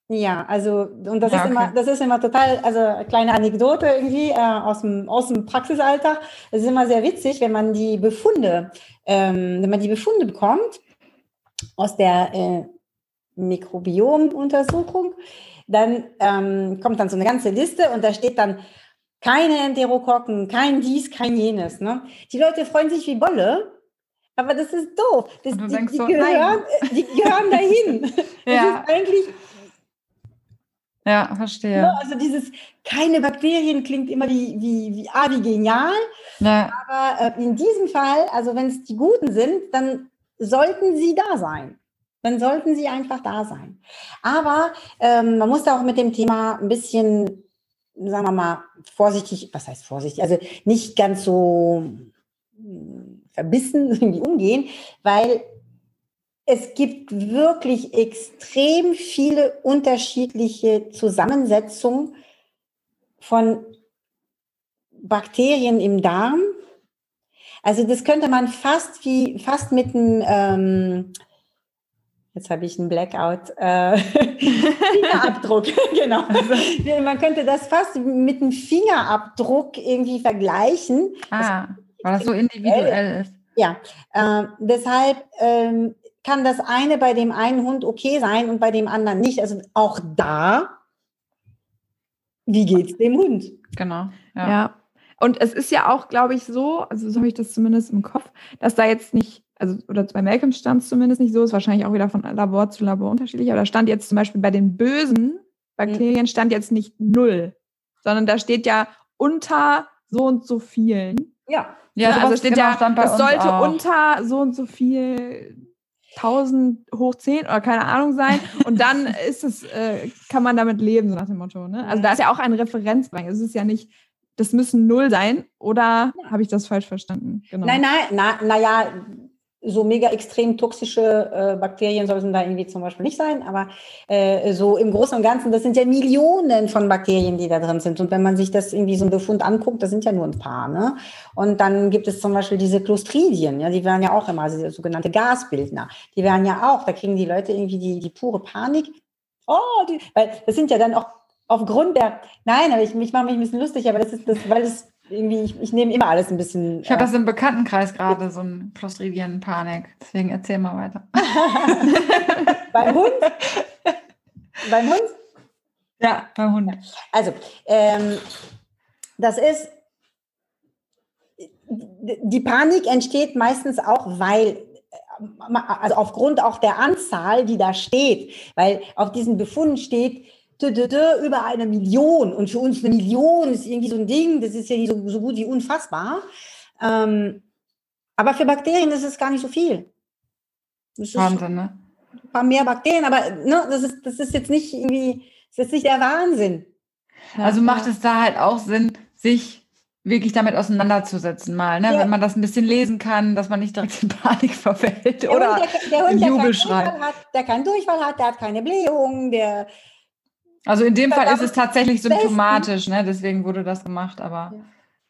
Ja, also und das ja, ist okay. immer, das ist immer total, also kleine Anekdote irgendwie äh, aus dem aus dem Praxisalltag. Es ist immer sehr witzig, wenn man die Befunde, ähm, wenn man die Befunde bekommt aus der äh, Mikrobiomuntersuchung, dann ähm, kommt dann so eine ganze Liste und da steht dann keine Enterokokken, kein dies, kein jenes. Ne? Die Leute freuen sich wie Bolle, aber das ist doof. Das, die, die, so, gehören, äh, die gehören dahin. ja. [laughs] Das ist eigentlich. Ja, verstehe. Ne, also dieses keine Bakterien klingt immer wie, wie, wie, ah, wie genial. Ja. Aber äh, in diesem Fall, also wenn es die Guten sind, dann sollten sie da sein. Dann sollten sie einfach da sein. Aber ähm, man muss da auch mit dem Thema ein bisschen sagen wir mal, vorsichtig, was heißt vorsichtig, also nicht ganz so hm, verbissen [laughs] irgendwie umgehen, weil es gibt wirklich extrem viele unterschiedliche Zusammensetzungen von Bakterien im Darm. Also das könnte man fast wie fast mit einem ähm, jetzt habe ich einen Blackout äh, [laughs] Fingerabdruck [laughs] genau. Also, man könnte das fast mit einem Fingerabdruck irgendwie vergleichen. Ah, weil das so individuell ist. Ja, äh, deshalb ähm, kann das eine bei dem einen Hund okay sein und bei dem anderen nicht. Also auch da, wie geht es dem Hund? Genau. Ja. ja. Und es ist ja auch, glaube ich, so, also so habe ich das zumindest im Kopf, dass da jetzt nicht, also oder bei Malcolm stand es zumindest nicht so, ist wahrscheinlich auch wieder von Labor zu Labor unterschiedlich, aber da stand jetzt zum Beispiel bei den bösen Bakterien mhm. stand jetzt nicht null, sondern da steht ja unter so und so vielen. Ja. Ja, also steht genau, ja, das sollte auch. unter so und so viel 1000 hoch 10 oder keine Ahnung sein. Und dann [laughs] ist es, äh, kann man damit leben, so nach dem Motto. Ne? Also da ist ja auch ein Referenzbereich. Es ist ja nicht, das müssen null sein, oder habe ich das falsch verstanden? Genau. Nein, nein, na, naja, so mega extrem toxische äh, Bakterien sollten da irgendwie zum Beispiel nicht sein, aber äh, so im Großen und Ganzen, das sind ja Millionen von Bakterien, die da drin sind. Und wenn man sich das irgendwie so ein Befund anguckt, das sind ja nur ein paar. Ne? Und dann gibt es zum Beispiel diese Clostridien, ja, die werden ja auch immer, also sogenannte Gasbildner, die werden ja auch, da kriegen die Leute irgendwie die, die pure Panik. Oh, die, weil das sind ja dann auch aufgrund der, nein, aber ich, ich mache mich ein bisschen lustig, aber das ist das, weil es irgendwie, ich, ich nehme immer alles ein bisschen. Ich habe das äh, im Bekanntenkreis gerade, so ein Clostridien-Panik. Deswegen erzähl mal weiter. [laughs] beim Hund? beim Hund? Ja, beim Hund. Also, ähm, das ist, die Panik entsteht meistens auch, weil also aufgrund auch der Anzahl, die da steht, weil auf diesen Befunden steht, über eine Million. Und für uns eine Million ist irgendwie so ein Ding, das ist ja so, so gut wie unfassbar. Ähm, aber für Bakterien ist es gar nicht so viel. Wahnsinn, ne? Ein paar mehr Bakterien, aber ne, das, ist, das ist jetzt nicht irgendwie, das ist nicht der Wahnsinn. Also macht es da halt auch Sinn, sich wirklich damit auseinanderzusetzen mal, ne? Ja. wenn man das ein bisschen lesen kann, dass man nicht direkt in Panik [laughs] verfällt der oder Hund, der, der Hund, Jubel schreit. Der keinen Durchfall hat, der hat keine Blähung, der also in dem Fall ist es tatsächlich symptomatisch, ne? deswegen wurde das gemacht, aber ja.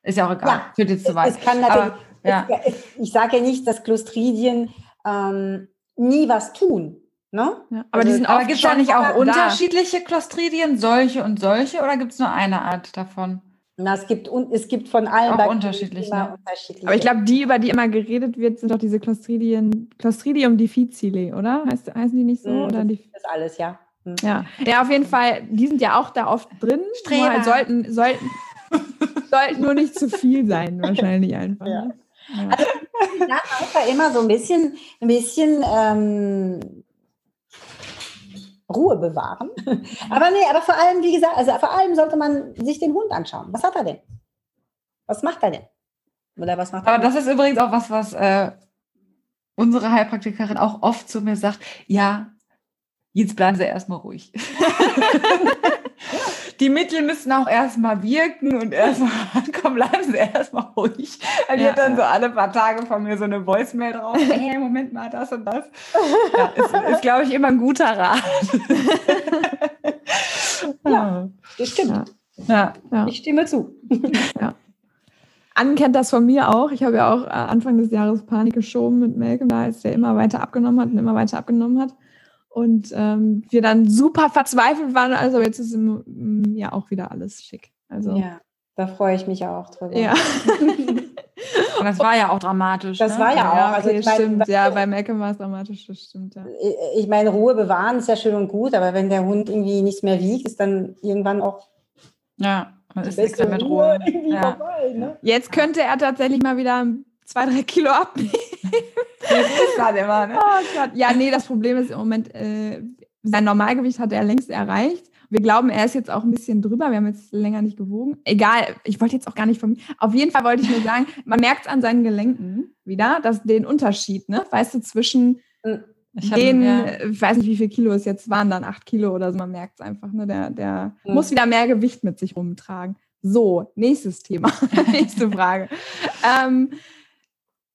ist ja auch egal, ja, führt jetzt zu weit. Es kann natürlich, aber, ja. Es, ich sage ja nicht, dass Clostridien ähm, nie was tun. Ne? Ja, aber also, aber gibt es da nicht auch unterschiedliche Clostridien, solche und solche, oder gibt es nur eine Art davon? Na, es gibt, es gibt von allen auch unterschiedlich, ne? unterschiedliche. Aber ich glaube, die, über die immer geredet wird, sind doch diese Clostridien, Clostridium difficile, oder? Heißt, heißen die nicht so? Mhm, oder das, das alles, ja. Ja. ja, auf jeden Fall, die sind ja auch da oft drin. Streber. Halt sollten, sollten, [laughs] sollten nur nicht zu viel sein, wahrscheinlich einfach. Ja. Ne? Ja. Also ich einfach immer so ein bisschen, ein bisschen ähm, Ruhe bewahren. [laughs] Aber nee, aber vor allem, wie gesagt, also vor allem sollte man sich den Hund anschauen. Was hat er denn? Was macht er denn? Oder was macht er? Aber das ist übrigens auch was, was äh, unsere Heilpraktikerin auch oft zu mir sagt. Ja, jetzt bleiben Sie erstmal ruhig. [laughs] die Mittel müssen auch erstmal wirken und erstmal [laughs] komm, bleiben Sie erstmal ruhig. Weil ja, hat dann so alle paar Tage von mir so eine Voicemail drauf. [laughs] Hey, Moment mal, das und das. Ja, ist, ist glaube ich, immer ein guter Rat. ja, das stimmt. Ja. ja. Ich stimme zu. Ja. Ann kennt das von mir auch. Ich habe ja auch äh, Anfang des Jahres Panik geschoben mit Malcolm, da als der immer weiter abgenommen hat und immer weiter abgenommen hat. Und ähm, wir dann super verzweifelt waren. Also jetzt ist im, mm, ja auch wieder alles schick. Also, ja, da freue ich mich auch drüber. Ja. [laughs] Und das war ja auch dramatisch. Das ne? war ja auch. Ja, also okay, also stimmt. Meine, ja, bei Malcolm war es dramatisch, das stimmt. Ja. Ich, ich meine, Ruhe bewahren ist ja schön und gut, aber wenn der Hund irgendwie nichts mehr wiegt, ist dann irgendwann auch. Ja, man ist nichts mehr mit Ruhe. Ruhe ja. Vorbei, ne? Jetzt könnte er tatsächlich mal wieder zwei, drei Kilo abnehmen. [laughs] Halt immer, ne? Oh Gott. Ja, nee, das Problem ist im Moment, äh, sein Normalgewicht hat er längst erreicht. Wir glauben, er ist jetzt auch ein bisschen drüber. Wir haben jetzt länger nicht gewogen. Egal, ich wollte jetzt auch gar nicht von mir. Auf jeden Fall wollte ich nur sagen, man merkt es an seinen Gelenken wieder, dass den Unterschied, ne? Weißt du, zwischen ich den, ja. ich weiß nicht, wie viel Kilo es jetzt waren, dann acht Kilo oder so, man merkt es einfach, ne? Der, der mhm. muss wieder mehr Gewicht mit sich rumtragen. So, nächstes Thema, [laughs] nächste Frage. ähm,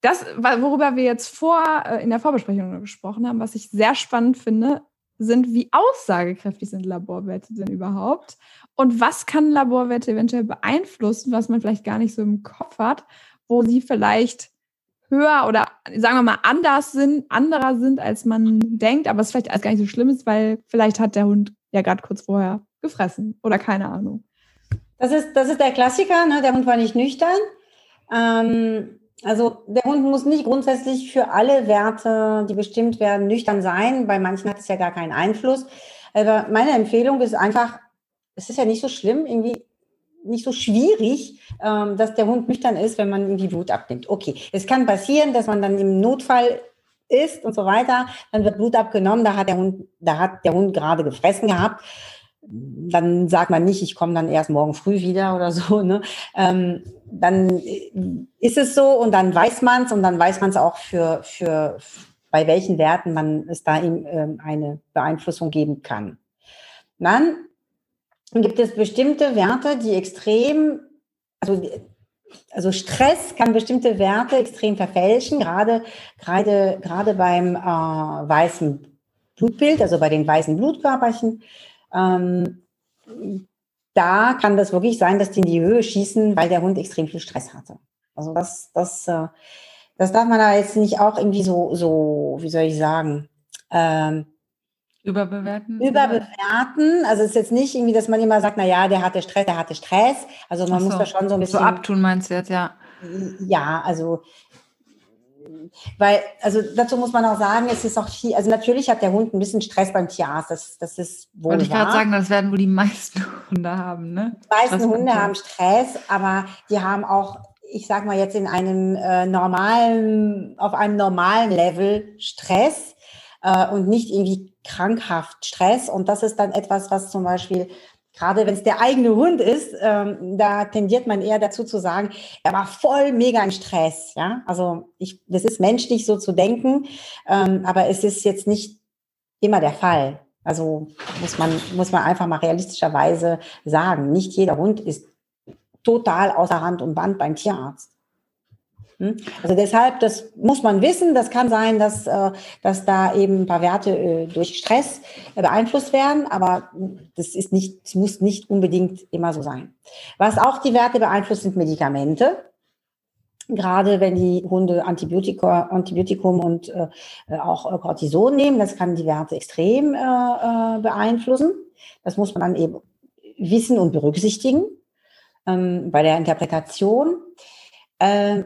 das, worüber wir jetzt vor äh, in der Vorbesprechung gesprochen haben, was ich sehr spannend finde, sind, wie aussagekräftig sind Laborwerte denn überhaupt? Und was kann Laborwerte eventuell beeinflussen, was man vielleicht gar nicht so im Kopf hat, wo sie vielleicht höher oder sagen wir mal anders sind, anderer sind, als man denkt, aber es vielleicht alles gar nicht so schlimm ist, weil vielleicht hat der Hund ja gerade kurz vorher gefressen oder keine Ahnung. Das ist, das ist der Klassiker, ne? der Hund war nicht nüchtern. Ähm, also der Hund muss nicht grundsätzlich für alle Werte, die bestimmt werden, nüchtern sein. Bei manchen hat es ja gar keinen Einfluss. Aber meine Empfehlung ist einfach, es ist ja nicht so schlimm, irgendwie nicht so schwierig, ähm, dass der Hund nüchtern ist, wenn man irgendwie Blut abnimmt. Okay, es kann passieren, dass man dann im Notfall ist und so weiter, dann wird Blut abgenommen, da hat der Hund, da hat der Hund gerade gefressen gehabt. Dann sagt man nicht, ich komme dann erst morgen früh wieder oder so. Ne? Ähm, dann ist es so und dann weiß man es und dann weiß man es auch für, für bei welchen Werten man es da ihm ähm, eine Beeinflussung geben kann. Dann gibt es bestimmte Werte, die extrem, also, also Stress kann bestimmte Werte extrem verfälschen, gerade, gerade, gerade beim äh, weißen Blutbild, also bei den weißen Blutkörperchen. Ähm, da kann das wirklich sein, dass die in die Höhe schießen, weil der Hund extrem viel Stress hatte. Also das, das, äh, das darf man da jetzt nicht auch irgendwie so, so, wie soll ich sagen, ähm, Überbewerten? Überbewerten. Also es ist jetzt nicht irgendwie, dass man immer sagt, na ja, der hatte Stress, der hatte Stress. Also man so, muss da schon so ein bisschen. So abtun meinst du jetzt, ja. Ja, also weil, also dazu muss man auch sagen, es ist auch viel, also natürlich hat der Hund ein bisschen Stress beim Tierarzt, das, das ist wohl Wollte ich gerade sagen, das werden wohl die meisten [laughs] Hunde haben, ne? Die meisten Stress Hunde haben Stress, aber die haben auch, ich sag mal jetzt in einem äh, normalen, auf einem normalen Level Stress äh, und nicht irgendwie krankhaft Stress. Und das ist dann etwas, was zum Beispiel gerade wenn es der eigene Hund ist, ähm, da tendiert man eher dazu zu sagen, er war voll mega im Stress. Ja, also ich, das ist menschlich so zu denken, ähm, aber es ist jetzt nicht immer der Fall. Also muss man muss man einfach mal realistischerweise sagen, nicht jeder Hund ist total außer Hand und Band beim Tierarzt. Hm? Also deshalb, das muss man wissen. Das kann sein, dass, äh, dass da eben ein paar Werte äh, durch Stress äh, beeinflusst werden, aber das ist nicht, das muss nicht unbedingt immer so sein. Was auch die Werte beeinflusst, sind Medikamente. Gerade wenn die Hunde Antibiotika, Antibiotikum und auch Cortison nehmen, das kann die Werte extrem beeinflussen. Das muss man dann eben wissen und berücksichtigen ähm, bei der Interpretation. Äh,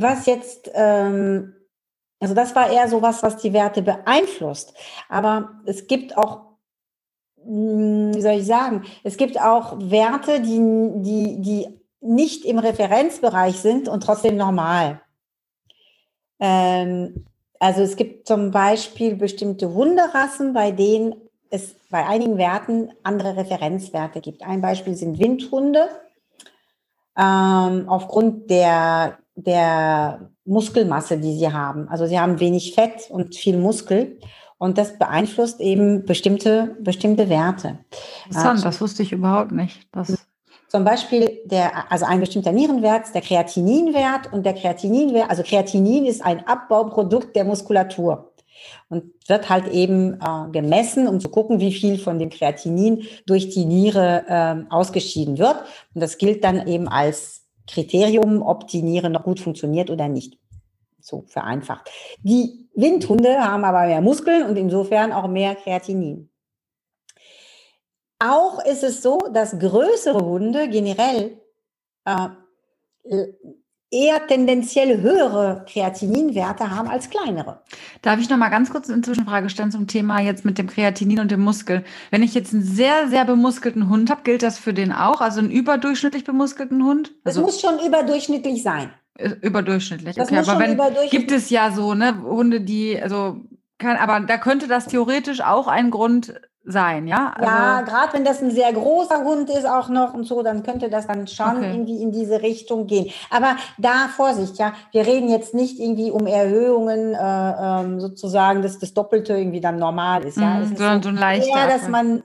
was jetzt, ähm, also das war eher so was, was die Werte beeinflusst. Aber es gibt auch, hm, wie soll ich sagen, es gibt auch Werte, die, die, die nicht im Referenzbereich sind und trotzdem normal. Ähm, also es gibt zum Beispiel bestimmte Hunderassen, bei denen es bei einigen Werten andere Referenzwerte gibt. Ein Beispiel sind Windhunde. Ähm, aufgrund der der Muskelmasse, die sie haben. Also sie haben wenig Fett und viel Muskel und das beeinflusst eben bestimmte, bestimmte Werte. Interessant, das wusste ich überhaupt nicht. Das zum Beispiel der, also ein bestimmter Nierenwert, der Kreatininwert und der Kreatininwert, also Kreatinin ist ein Abbauprodukt der Muskulatur und wird halt eben äh, gemessen, um zu gucken, wie viel von dem Kreatinin durch die Niere äh, ausgeschieden wird. Und das gilt dann eben als Kriterium, ob die Niere noch gut funktioniert oder nicht. So vereinfacht. Die Windhunde haben aber mehr Muskeln und insofern auch mehr Kreatinin. Auch ist es so, dass größere Hunde generell äh, eher tendenziell höhere Kreatininwerte haben als kleinere. Darf ich noch mal ganz kurz eine Zwischenfrage stellen zum Thema jetzt mit dem Kreatinin und dem Muskel? Wenn ich jetzt einen sehr, sehr bemuskelten Hund habe, gilt das für den auch? Also einen überdurchschnittlich bemuskelten Hund? Also, das muss schon überdurchschnittlich sein. Äh, überdurchschnittlich, okay. Aber wenn, gibt es ja so, ne, Hunde, die, also kann, aber da könnte das theoretisch auch ein Grund sein, ja? Also ja, gerade wenn das ein sehr großer Hund ist auch noch und so, dann könnte das dann schon okay. irgendwie in diese Richtung gehen. Aber da Vorsicht, ja, wir reden jetzt nicht irgendwie um Erhöhungen äh, ähm, sozusagen, dass das Doppelte irgendwie dann normal ist, ja. Mm, so, so ein leichter. Eher, dass man,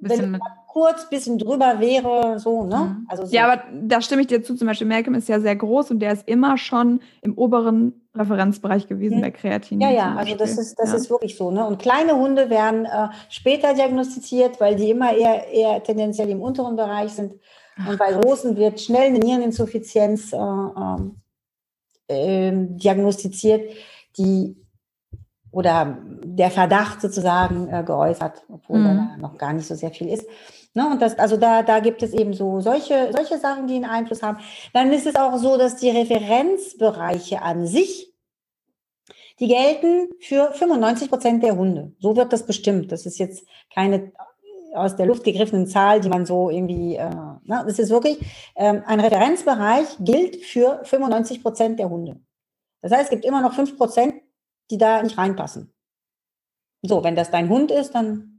wenn man kurz bisschen drüber wäre, so, ne? Mhm. Also so. Ja, aber da stimme ich dir zu. Zum Beispiel Malcolm ist ja sehr groß und der ist immer schon im oberen Referenzbereich gewesen bei Kreatinin. Ja, ja, also das ist, das ja. ist wirklich so. Ne? Und kleine Hunde werden äh, später diagnostiziert, weil die immer eher, eher tendenziell im unteren Bereich sind. Und bei großen wird schnell eine Niereninsuffizienz äh, äh, diagnostiziert, die oder der Verdacht sozusagen äh, geäußert, obwohl mhm. da noch gar nicht so sehr viel ist. Ne, und das, also da, da gibt es eben so solche, solche Sachen, die einen Einfluss haben. Dann ist es auch so, dass die Referenzbereiche an sich, die gelten für 95 Prozent der Hunde. So wird das bestimmt. Das ist jetzt keine aus der Luft gegriffenen Zahl, die man so irgendwie, äh, ne, das ist wirklich, ähm, ein Referenzbereich gilt für 95 Prozent der Hunde. Das heißt, es gibt immer noch 5 Prozent, die da nicht reinpassen. So, wenn das dein Hund ist, dann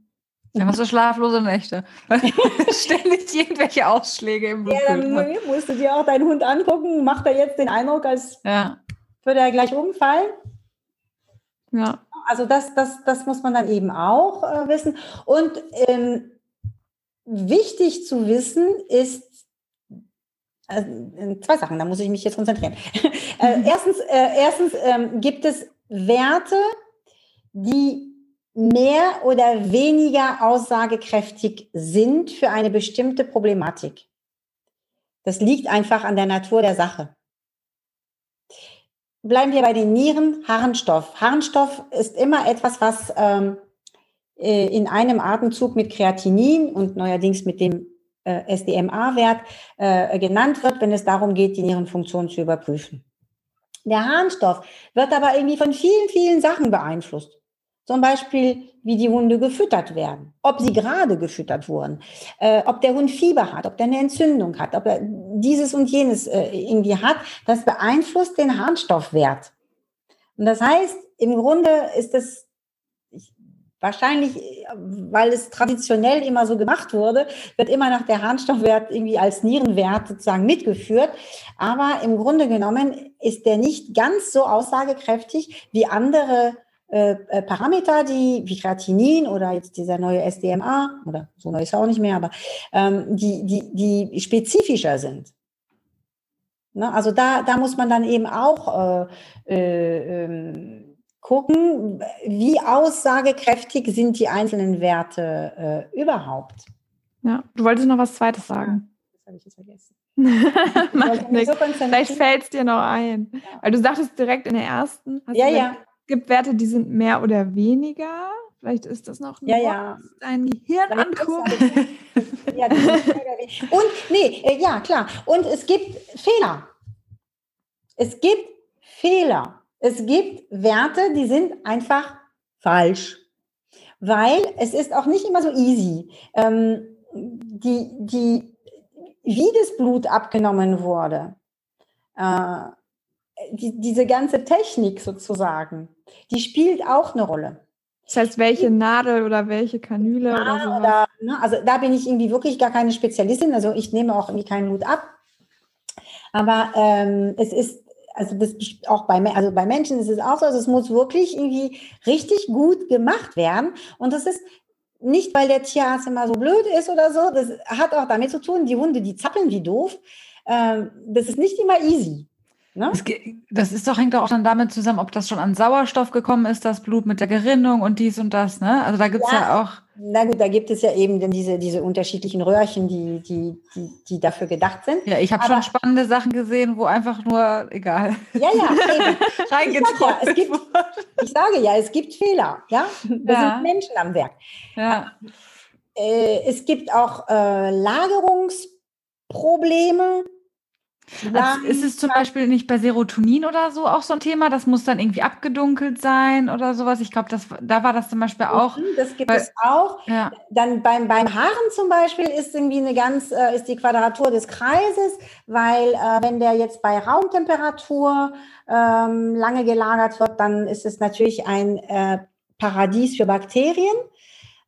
dann hast du schlaflose Nächte. [laughs] [laughs] Ständig irgendwelche Ausschläge im Blut. Ja, dann musst du dir auch deinen Hund angucken. Macht er jetzt den Eindruck, als ja. würde er gleich umfallen? Ja. Also das, das, das muss man dann eben auch äh, wissen. Und ähm, wichtig zu wissen ist, äh, zwei Sachen, da muss ich mich jetzt konzentrieren. [laughs] äh, erstens äh, erstens ähm, gibt es Werte, die mehr oder weniger aussagekräftig sind für eine bestimmte Problematik. Das liegt einfach an der Natur der Sache. Bleiben wir bei den Nieren, Harnstoff. Harnstoff ist immer etwas, was ähm, äh, in einem Atemzug mit Kreatinin und neuerdings mit dem äh, SDMA-Wert äh, genannt wird, wenn es darum geht, die Nierenfunktion zu überprüfen. Der Harnstoff wird aber irgendwie von vielen, vielen Sachen beeinflusst. Zum Beispiel, wie die Hunde gefüttert werden, ob sie gerade gefüttert wurden, äh, ob der Hund Fieber hat, ob der eine Entzündung hat, ob er dieses und jenes äh, irgendwie hat. Das beeinflusst den Harnstoffwert. Und das heißt, im Grunde ist es wahrscheinlich, weil es traditionell immer so gemacht wurde, wird immer noch der Harnstoffwert irgendwie als Nierenwert sozusagen mitgeführt. Aber im Grunde genommen ist der nicht ganz so aussagekräftig wie andere äh, äh, Parameter, die wie Kreatinin oder jetzt dieser neue SDMA oder so neu ist er auch nicht mehr, aber ähm, die, die, die spezifischer sind. Ne? Also da, da muss man dann eben auch äh, äh, ähm, gucken, wie aussagekräftig sind die einzelnen Werte äh, überhaupt. Ja, du wolltest noch was Zweites sagen. Das habe ich jetzt vergessen. [laughs] so Vielleicht fällt es dir noch ein. Ja. Weil du sagtest direkt in der ersten. ja, ja gibt Werte, die sind mehr oder weniger. Vielleicht ist das noch ein ja, ja. dein Gehirn angucken. [laughs] ja, und nee, äh, ja, klar. Und es gibt Fehler. Es gibt Fehler. Es gibt Werte, die sind einfach falsch. Weil es ist auch nicht immer so easy. Ähm, die, die, wie das Blut abgenommen wurde, äh, die, diese ganze Technik sozusagen, die spielt auch eine Rolle. Das heißt, welche Nadel oder welche Kanüle ja, oder so. Oder, ne, also da bin ich irgendwie wirklich gar keine Spezialistin. Also ich nehme auch irgendwie keinen Hut ab. Aber ähm, es ist, also das auch bei, also bei Menschen ist es auch so, also es muss wirklich irgendwie richtig gut gemacht werden. Und das ist nicht, weil der Tierarzt immer so blöd ist oder so. Das hat auch damit zu tun, die Hunde, die zappeln wie doof. Ähm, das ist nicht immer easy. Ne? Das, das, ist doch, hängt doch auch dann damit zusammen, ob das schon an Sauerstoff gekommen ist, das Blut mit der Gerinnung und dies und das, ne? Also da gibt es ja, ja, auch. Na gut, da gibt es ja eben diese, diese unterschiedlichen Röhrchen, die, die, die, die dafür gedacht sind. Ja, ich habe schon spannende Sachen gesehen, wo einfach nur, egal. Ja, ja, [laughs] reingeträumt. Ja, gibt, ich sage ja, es gibt Fehler, ja. Da ja. sind Menschen am Werk. Ja. Äh, es gibt auch äh, Lagerungsprobleme also ist es zum Beispiel nicht bei Serotonin oder so auch so ein Thema? Das muss dann irgendwie abgedunkelt sein oder sowas. Ich glaube, da war das zum Beispiel auch. Mhm, das gibt weil, es auch. Ja. Dann beim, beim Haaren zum Beispiel ist irgendwie eine ganz, äh, ist die Quadratur des Kreises, weil äh, wenn der jetzt bei Raumtemperatur ähm, lange gelagert wird, dann ist es natürlich ein äh, Paradies für Bakterien.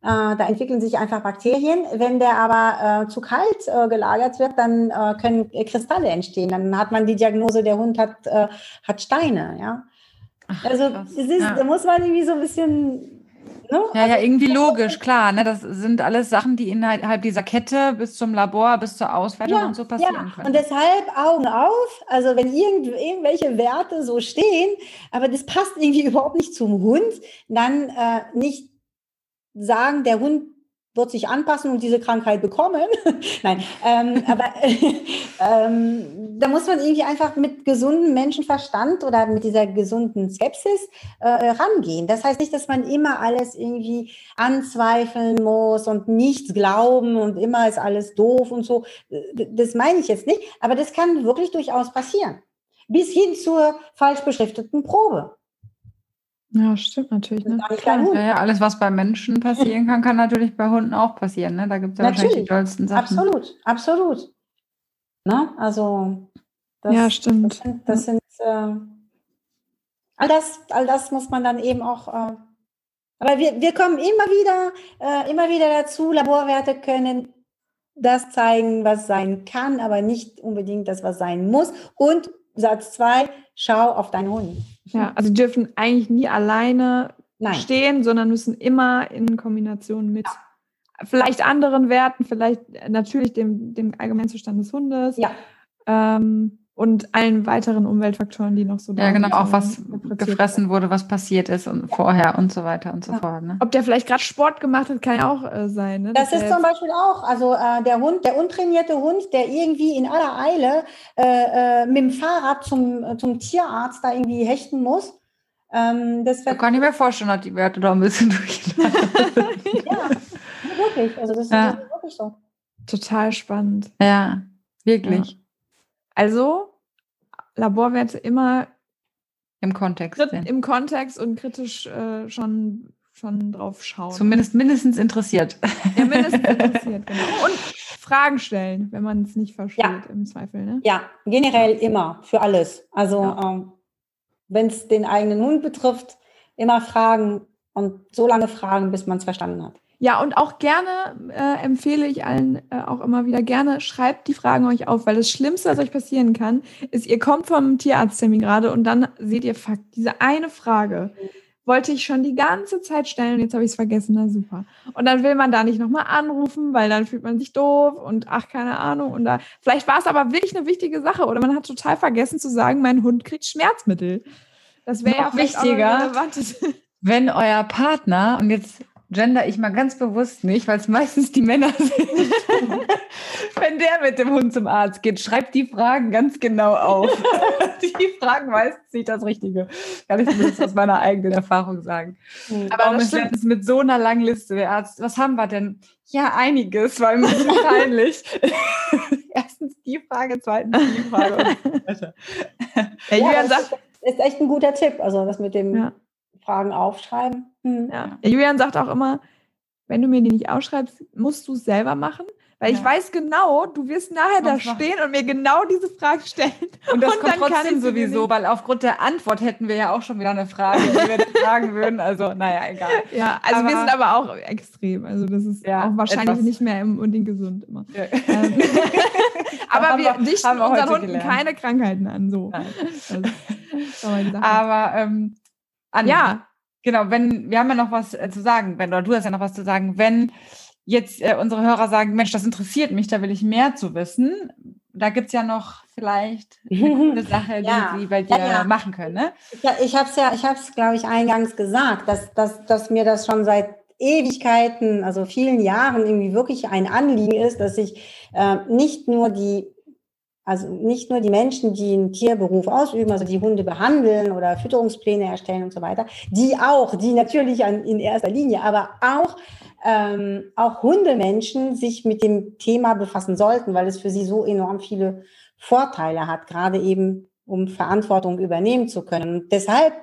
Äh, da entwickeln sich einfach Bakterien. Wenn der aber äh, zu kalt äh, gelagert wird, dann können Kristalle entstehen. Dann hat man die Diagnose, der Hund hat, hat Steine. Ja? Ach, also es ist, ja. da muss man irgendwie so ein bisschen Ne? Ja, also, ja, irgendwie [laughs] logisch, klar. Ne? Das sind alles Sachen, die innerhalb dieser Kette bis zum Labor, bis zur Auswertung ja, und so passieren ja. können. Und deshalb Augen auf. Also wenn irgend, irgendwelche Werte so stehen, aber das passt irgendwie überhaupt nicht zum Hund, dann äh, nicht sagen, der Hund wird sich anpassen und diese Krankheit bekommen. [laughs] Nein, ähm, aber [laughs] ähm, da muss man irgendwie einfach mit gesundem Menschenverstand oder mit dieser gesunden Skepsis äh, rangehen. Das heißt nicht, dass man immer alles irgendwie anzweifeln muss und nichts glauben und immer ist alles doof und so. Das meine ich jetzt nicht, aber das kann wirklich durchaus passieren. Bis hin zur falsch beschrifteten Probe. Ja, stimmt natürlich. Ne? Ja, ja, alles, was bei Menschen passieren kann, kann natürlich bei Hunden auch passieren. Ne? Da gibt es ja wahrscheinlich die tollsten Sachen. Absolut, absolut. Ne? Also, das, ja, stimmt. Das sind, das sind äh, all, das, all das muss man dann eben auch. Äh, aber wir, wir kommen immer wieder, äh, immer wieder dazu, Laborwerte können das zeigen, was sein kann, aber nicht unbedingt das, was sein muss. Und Satz zwei, schau auf deinen Hund. Ja, also die dürfen eigentlich nie alleine Nein. stehen, sondern müssen immer in Kombination mit ja. vielleicht anderen Werten, vielleicht natürlich dem, dem Allgemeinzustand des Hundes. Ja. Ähm, und allen weiteren Umweltfaktoren, die noch so da sind. Ja, genau, auch was gefressen wurde, was passiert ist und ja. vorher und so weiter und so ja. fort. Ne? Ob der vielleicht gerade Sport gemacht hat, kann ja auch äh, sein. Ne? Das, ist zum Beispiel auch, also äh, der Hund, der untrainierte Hund, der irgendwie in aller Eile äh, äh mit dem Fahrrad zum, äh, zum Tierarzt da irgendwie hechten muss. Ähm, das da kann ich mir vorstellen, dass die Werte da ein bisschen [laughs] durchlaufen. ja, wirklich. Also das, ja. ist wirklich so. Total spannend. Ja, wirklich. Ja. Also Laborwerte immer im Kontext. Im Kontext und kritisch äh, schon, schon drauf schauen. Zumindest mindestens interessiert. Ja, mindestens [laughs] interessiert, genau. Und Fragen stellen, wenn man es nicht versteht, ja. im Zweifel. Ne? Ja, generell immer, für alles. Also ja. ähm, wenn es den eigenen Hund betrifft, immer fragen und so lange fragen, bis man es verstanden hat. Ja, und auch gerne äh, empfehle ich allen äh, auch immer wieder gerne, schreibt die Fragen euch auf, weil das Schlimmste, was euch passieren kann, ist, ihr kommt vom Tierarzttermin gerade und dann seht ihr, fuck, diese eine Frage wollte ich schon die ganze Zeit stellen und jetzt habe ich es vergessen, na super. Und dann will man da nicht nochmal anrufen, weil dann fühlt man sich doof und ach, keine Ahnung. Und da, vielleicht war es aber wirklich eine wichtige Sache oder man hat total vergessen zu sagen, mein Hund kriegt Schmerzmittel. Das wäre ja wichtiger, wenn euer Partner, und jetzt gender ich mal ganz bewusst nicht, weil es meistens die Männer [laughs] sind. Wenn der mit dem Hund zum Arzt geht, schreibt die Fragen ganz genau auf. [laughs] die Fragen meistens nicht das Richtige. Kann ich zumindest aus meiner eigenen Erfahrung sagen. Mhm. Aber Warum ist letztens mit so einer langen Liste der Arzt, was haben wir denn? Ja, einiges, war ein bisschen peinlich. [laughs] Erstens die Frage, zweitens die Frage. ja, Julian sagt, ist echt ein guter Tipp, also das mit dem ja. Fragen aufschreiben. Hm. Ja. Julian sagt auch immer, wenn du mir die nicht ausschreibst, musst du es selber machen. Weil ja. ich weiß genau, du wirst nachher da stehen und mir genau diese Frage stellen. [laughs] Und das und kommt trotzdem sowieso, weil aufgrund der Antwort hätten wir ja auch schon wieder eine Frage, die wir fragen würden. Also, naja, egal. [laughs] Ja, also aber, wir sind aber auch extrem. Also das ist ja, auch wahrscheinlich etwas. nicht mehr unbedingt gesund immer. Ja. Ähm, [laughs] aber wir dichten unseren Hunden gelernt. keine Krankheiten an. So. aber ähm, an. Ja. Genau, wenn, wir haben ja noch was äh, zu sagen, wenn, oder du hast ja noch was zu sagen, wenn jetzt äh, unsere Hörer sagen, Mensch, das interessiert mich, da will ich mehr zu wissen, da gibt es ja noch vielleicht eine [laughs] Sache, die ja. sie bei dir ja, ja. machen können. Ne? Ich, ich habe es ja, ich habe es, glaube ich, eingangs gesagt, dass, dass, dass mir das schon seit Ewigkeiten, also vielen Jahren irgendwie wirklich ein Anliegen ist, dass ich äh, nicht nur die also nicht nur die Menschen, die einen Tierberuf ausüben, also die Hunde behandeln oder Fütterungspläne erstellen und so weiter, die auch, die natürlich an, in erster Linie, aber auch, ähm, auch Hundemenschen sich mit dem Thema befassen sollten, weil es für sie so enorm viele Vorteile hat, gerade eben um Verantwortung übernehmen zu können. Und deshalb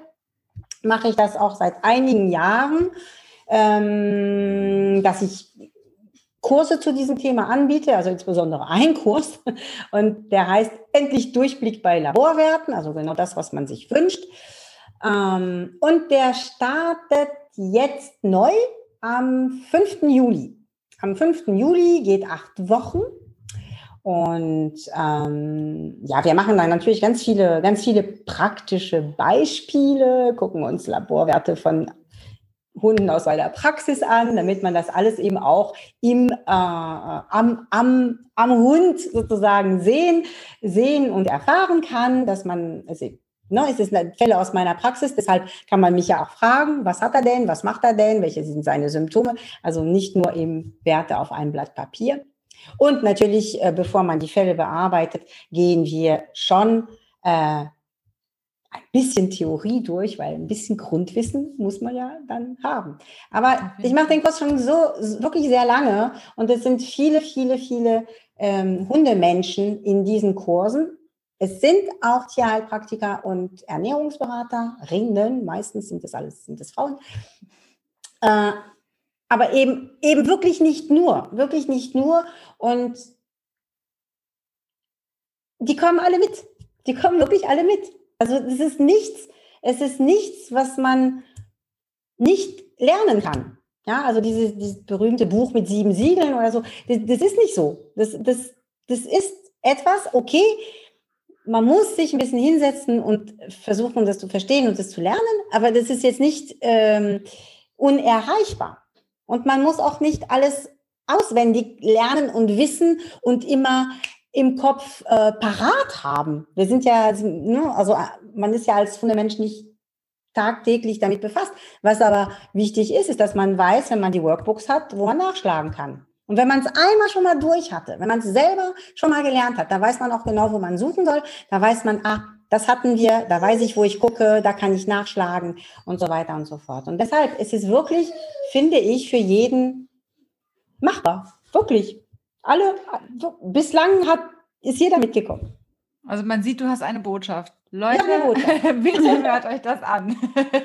mache ich das auch seit einigen Jahren, ähm, dass ich Kurse zu diesem Thema anbiete, also insbesondere ein Kurs. Und der heißt Endlich Durchblick bei Laborwerten, also genau das, was man sich wünscht. Ähm, und der startet jetzt neu am 5. Juli. Am 5. Juli geht acht Wochen. Und ähm, ja, wir machen dann natürlich ganz viele, ganz viele praktische Beispiele, gucken uns Laborwerte von Hunden aus meiner Praxis an, damit man das alles eben auch im, äh, am, am, am Hund sozusagen sehen, sehen und erfahren kann, dass man, also, ne, es ist eine Fälle aus meiner Praxis, deshalb kann man mich ja auch fragen, was hat er denn, was macht er denn, welche sind seine Symptome, also nicht nur eben Werte auf einem Blatt Papier. Und natürlich, äh, bevor man die Fälle bearbeitet, gehen wir schon äh, ein bisschen Theorie durch, weil ein bisschen Grundwissen muss man ja dann haben. Aber ich mache den Kurs schon so wirklich sehr lange und es sind viele, viele, viele ähm, Hundemenschen in diesen Kursen. Es sind auch Tierheilpraktiker und Ernährungsberaterinnen, meistens sind das alles, sind das Frauen. Äh, aber eben, eben wirklich nicht nur, wirklich nicht nur. Und die kommen alle mit. Die kommen wirklich alle mit. Also es ist nichts, es ist nichts, was man nicht lernen kann. Ja, also dieses, dieses berühmte Buch mit sieben Siegeln oder so, das, das ist nicht so. Das, das, das ist etwas, okay, man muss sich ein bisschen hinsetzen und versuchen, das zu verstehen und das zu lernen, aber das ist jetzt nicht ähm, unerreichbar. Und man muss auch nicht alles auswendig lernen und wissen und immer im Kopf äh, parat haben. Wir sind ja, ne, also man ist ja als Fundament nicht tagtäglich damit befasst. Was aber wichtig ist, ist, dass man weiß, wenn man die Workbooks hat, wo man nachschlagen kann. Und wenn man es einmal schon mal durch hatte, wenn man es selber schon mal gelernt hat, da weiß man auch genau, wo man suchen soll. Da weiß man, ah, das hatten wir, da weiß ich, wo ich gucke, da kann ich nachschlagen und so weiter und so fort. Und deshalb ist es wirklich, finde ich, für jeden machbar. Wirklich alle, bislang hat, ist jeder mitgekommen. Also man sieht, du hast eine Botschaft. Leute, ja, Botschaft. [laughs] bitte hört euch das an.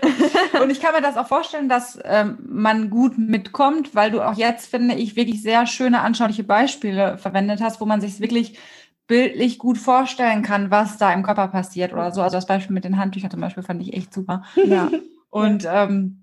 [laughs] und ich kann mir das auch vorstellen, dass ähm, man gut mitkommt, weil du auch jetzt, finde ich, wirklich sehr schöne, anschauliche Beispiele verwendet hast, wo man sich wirklich bildlich gut vorstellen kann, was da im Körper passiert oder so. Also das Beispiel mit den Handtüchern zum Beispiel fand ich echt super. Ja. Und ähm,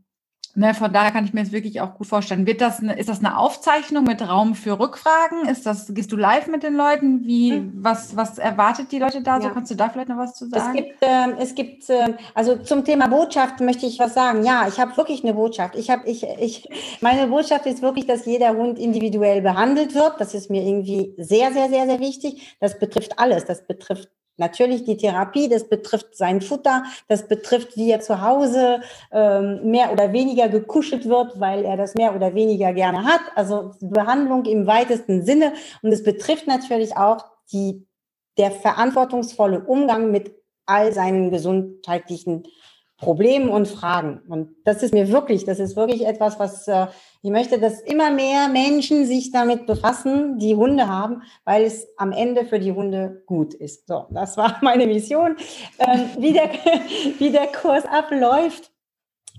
Ne, von daher kann ich mir das wirklich auch gut vorstellen. Wird das eine, ist das eine Aufzeichnung mit Raum für Rückfragen? Ist das, gehst du live mit den Leuten? Wie, mhm. was, was erwartet die Leute da? Ja. So kannst du da vielleicht noch was zu sagen? Es gibt, äh, es gibt, äh, also zum Thema Botschaft möchte ich was sagen. Ja, ich habe wirklich eine Botschaft. Ich habe, ich, ich, meine Botschaft ist wirklich, dass jeder Hund individuell behandelt wird. Das ist mir irgendwie sehr, sehr, sehr, sehr wichtig. Das betrifft alles. Das betrifft Natürlich die Therapie, das betrifft sein Futter, das betrifft, wie er zu Hause ähm, mehr oder weniger gekuschelt wird, weil er das mehr oder weniger gerne hat. Also Behandlung im weitesten Sinne. Und es betrifft natürlich auch die, der verantwortungsvolle Umgang mit all seinen gesundheitlichen Problemen und Fragen. Und das ist mir wirklich, das ist wirklich etwas, was äh, ich möchte, dass immer mehr Menschen sich damit befassen, die Hunde haben, weil es am Ende für die Hunde gut ist. So, das war [laughs] meine Mission. Ähm, wie, der, [laughs] wie der Kurs abläuft.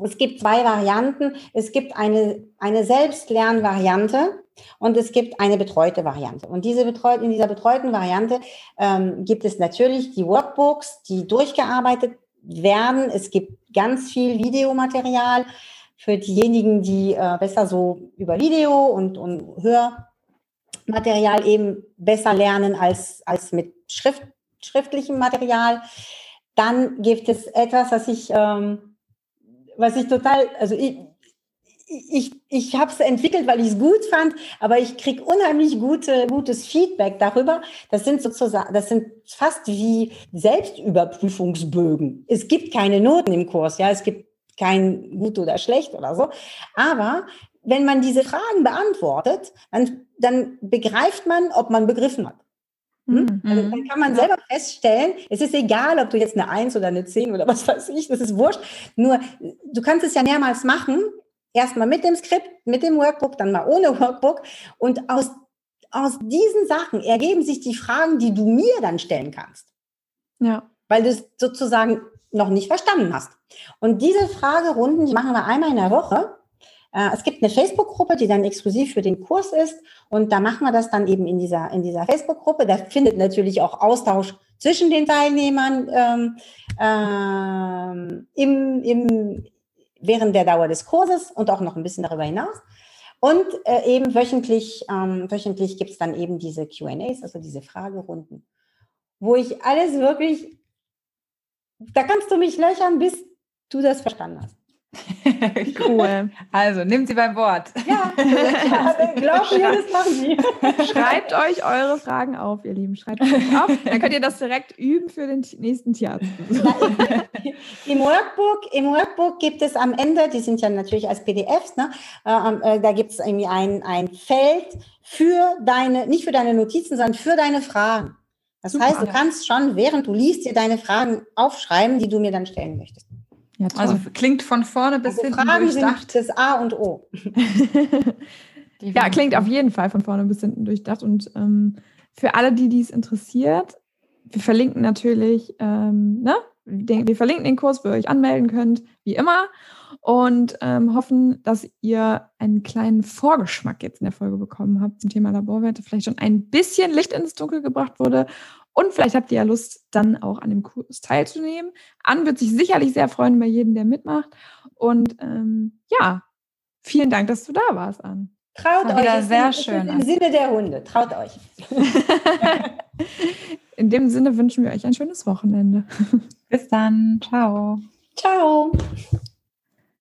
Es gibt zwei Varianten. Es gibt eine, eine Selbstlernvariante und es gibt eine betreute Variante. Und diese betreut, in dieser betreuten Variante ähm, gibt es natürlich die Workbooks, die durchgearbeitet werden. Es gibt ganz viel Videomaterial für diejenigen, die äh, besser so über Video und, und Hörmaterial eben besser lernen als, als mit Schrift, schriftlichem Material. Dann gibt es etwas, was ich, ähm, was ich total, also ich, ich, ich habe es entwickelt, weil ich es gut fand, aber ich kriege unheimlich gute, gutes Feedback darüber. Das sind sozusagen, das sind fast wie Selbstüberprüfungsbögen. Es gibt keine Noten im Kurs, ja, es gibt kein gut oder schlecht oder so. Aber wenn man diese Fragen beantwortet, dann, dann begreift man, ob man begriffen hat. Hm? Mhm. Also dann kann man selber feststellen, es ist egal, ob du jetzt eine Eins oder eine Zehn oder was weiß ich, das ist wurscht. Nur, du kannst es ja mehrmals machen Erstmal mit dem Skript, mit dem Workbook, dann mal ohne Workbook. Und aus, aus diesen Sachen ergeben sich die Fragen, die du mir dann stellen kannst. Ja. Weil du es sozusagen noch nicht verstanden hast. Und diese Fragerunden, die machen wir einmal in der Woche. Äh, es gibt eine Facebook-Gruppe, die dann exklusiv für den Kurs ist. Und da machen wir das dann eben in dieser, in dieser Facebook-Gruppe. Da findet natürlich auch Austausch zwischen den Teilnehmern ähm, ähm, im, im, während der Dauer des Kurses und auch noch ein bisschen darüber hinaus. Und äh, eben wöchentlich, ähm, wöchentlich gibt es dann eben diese QAs, also diese Fragerunden, wo ich alles wirklich, da kannst du mich löchern, bis du das verstanden hast. [laughs] cool. Also, nehmt sie beim Wort. Ja, ja [laughs] glaub mir, das machen sie. Schreibt euch eure Fragen auf, ihr Lieben. Schreibt euch auf. Dann könnt ihr das direkt üben für den nächsten Tierarzt. Im Workbook, Im Workbook gibt es am Ende, die sind ja natürlich als PDFs, ne? Äh, äh, da gibt es irgendwie ein, ein Feld für deine, nicht für deine Notizen, sondern für deine Fragen. Das Super. heißt, du kannst schon, während du liest, dir deine Fragen aufschreiben, die du mir dann stellen möchtest. Ja, also klingt von vorne bis also hinten Fragen durchdacht. Sind das A und O. ja, klingt auf jeden Fall von vorne bis hinten durchdacht. Und ähm, für alle, die dies interessiert, wir verlinken natürlich, ähm, ne? Den, wir verlinken den Kurs, wo ihr euch anmelden könnt, wie immer. Und ähm, hoffen, dass ihr einen kleinen Vorgeschmack jetzt in der Folge bekommen habt zum Thema Laborwerte, vielleicht schon ein bisschen Licht ins Dunkel gebracht wurde und vielleicht habt ihr ja Lust, dann auch an dem Kurs teilzunehmen. Ann wird sich sicherlich sehr freuen über jeden, der mitmacht. Und ähm, ja, vielen Dank, dass du da warst, Ann. Traut euch. Wieder sehr schön. Im Sinne der Hunde. Traut euch. [laughs] In dem Sinne wünschen wir euch ein schönes Wochenende. Bis dann. Ciao. Ciao.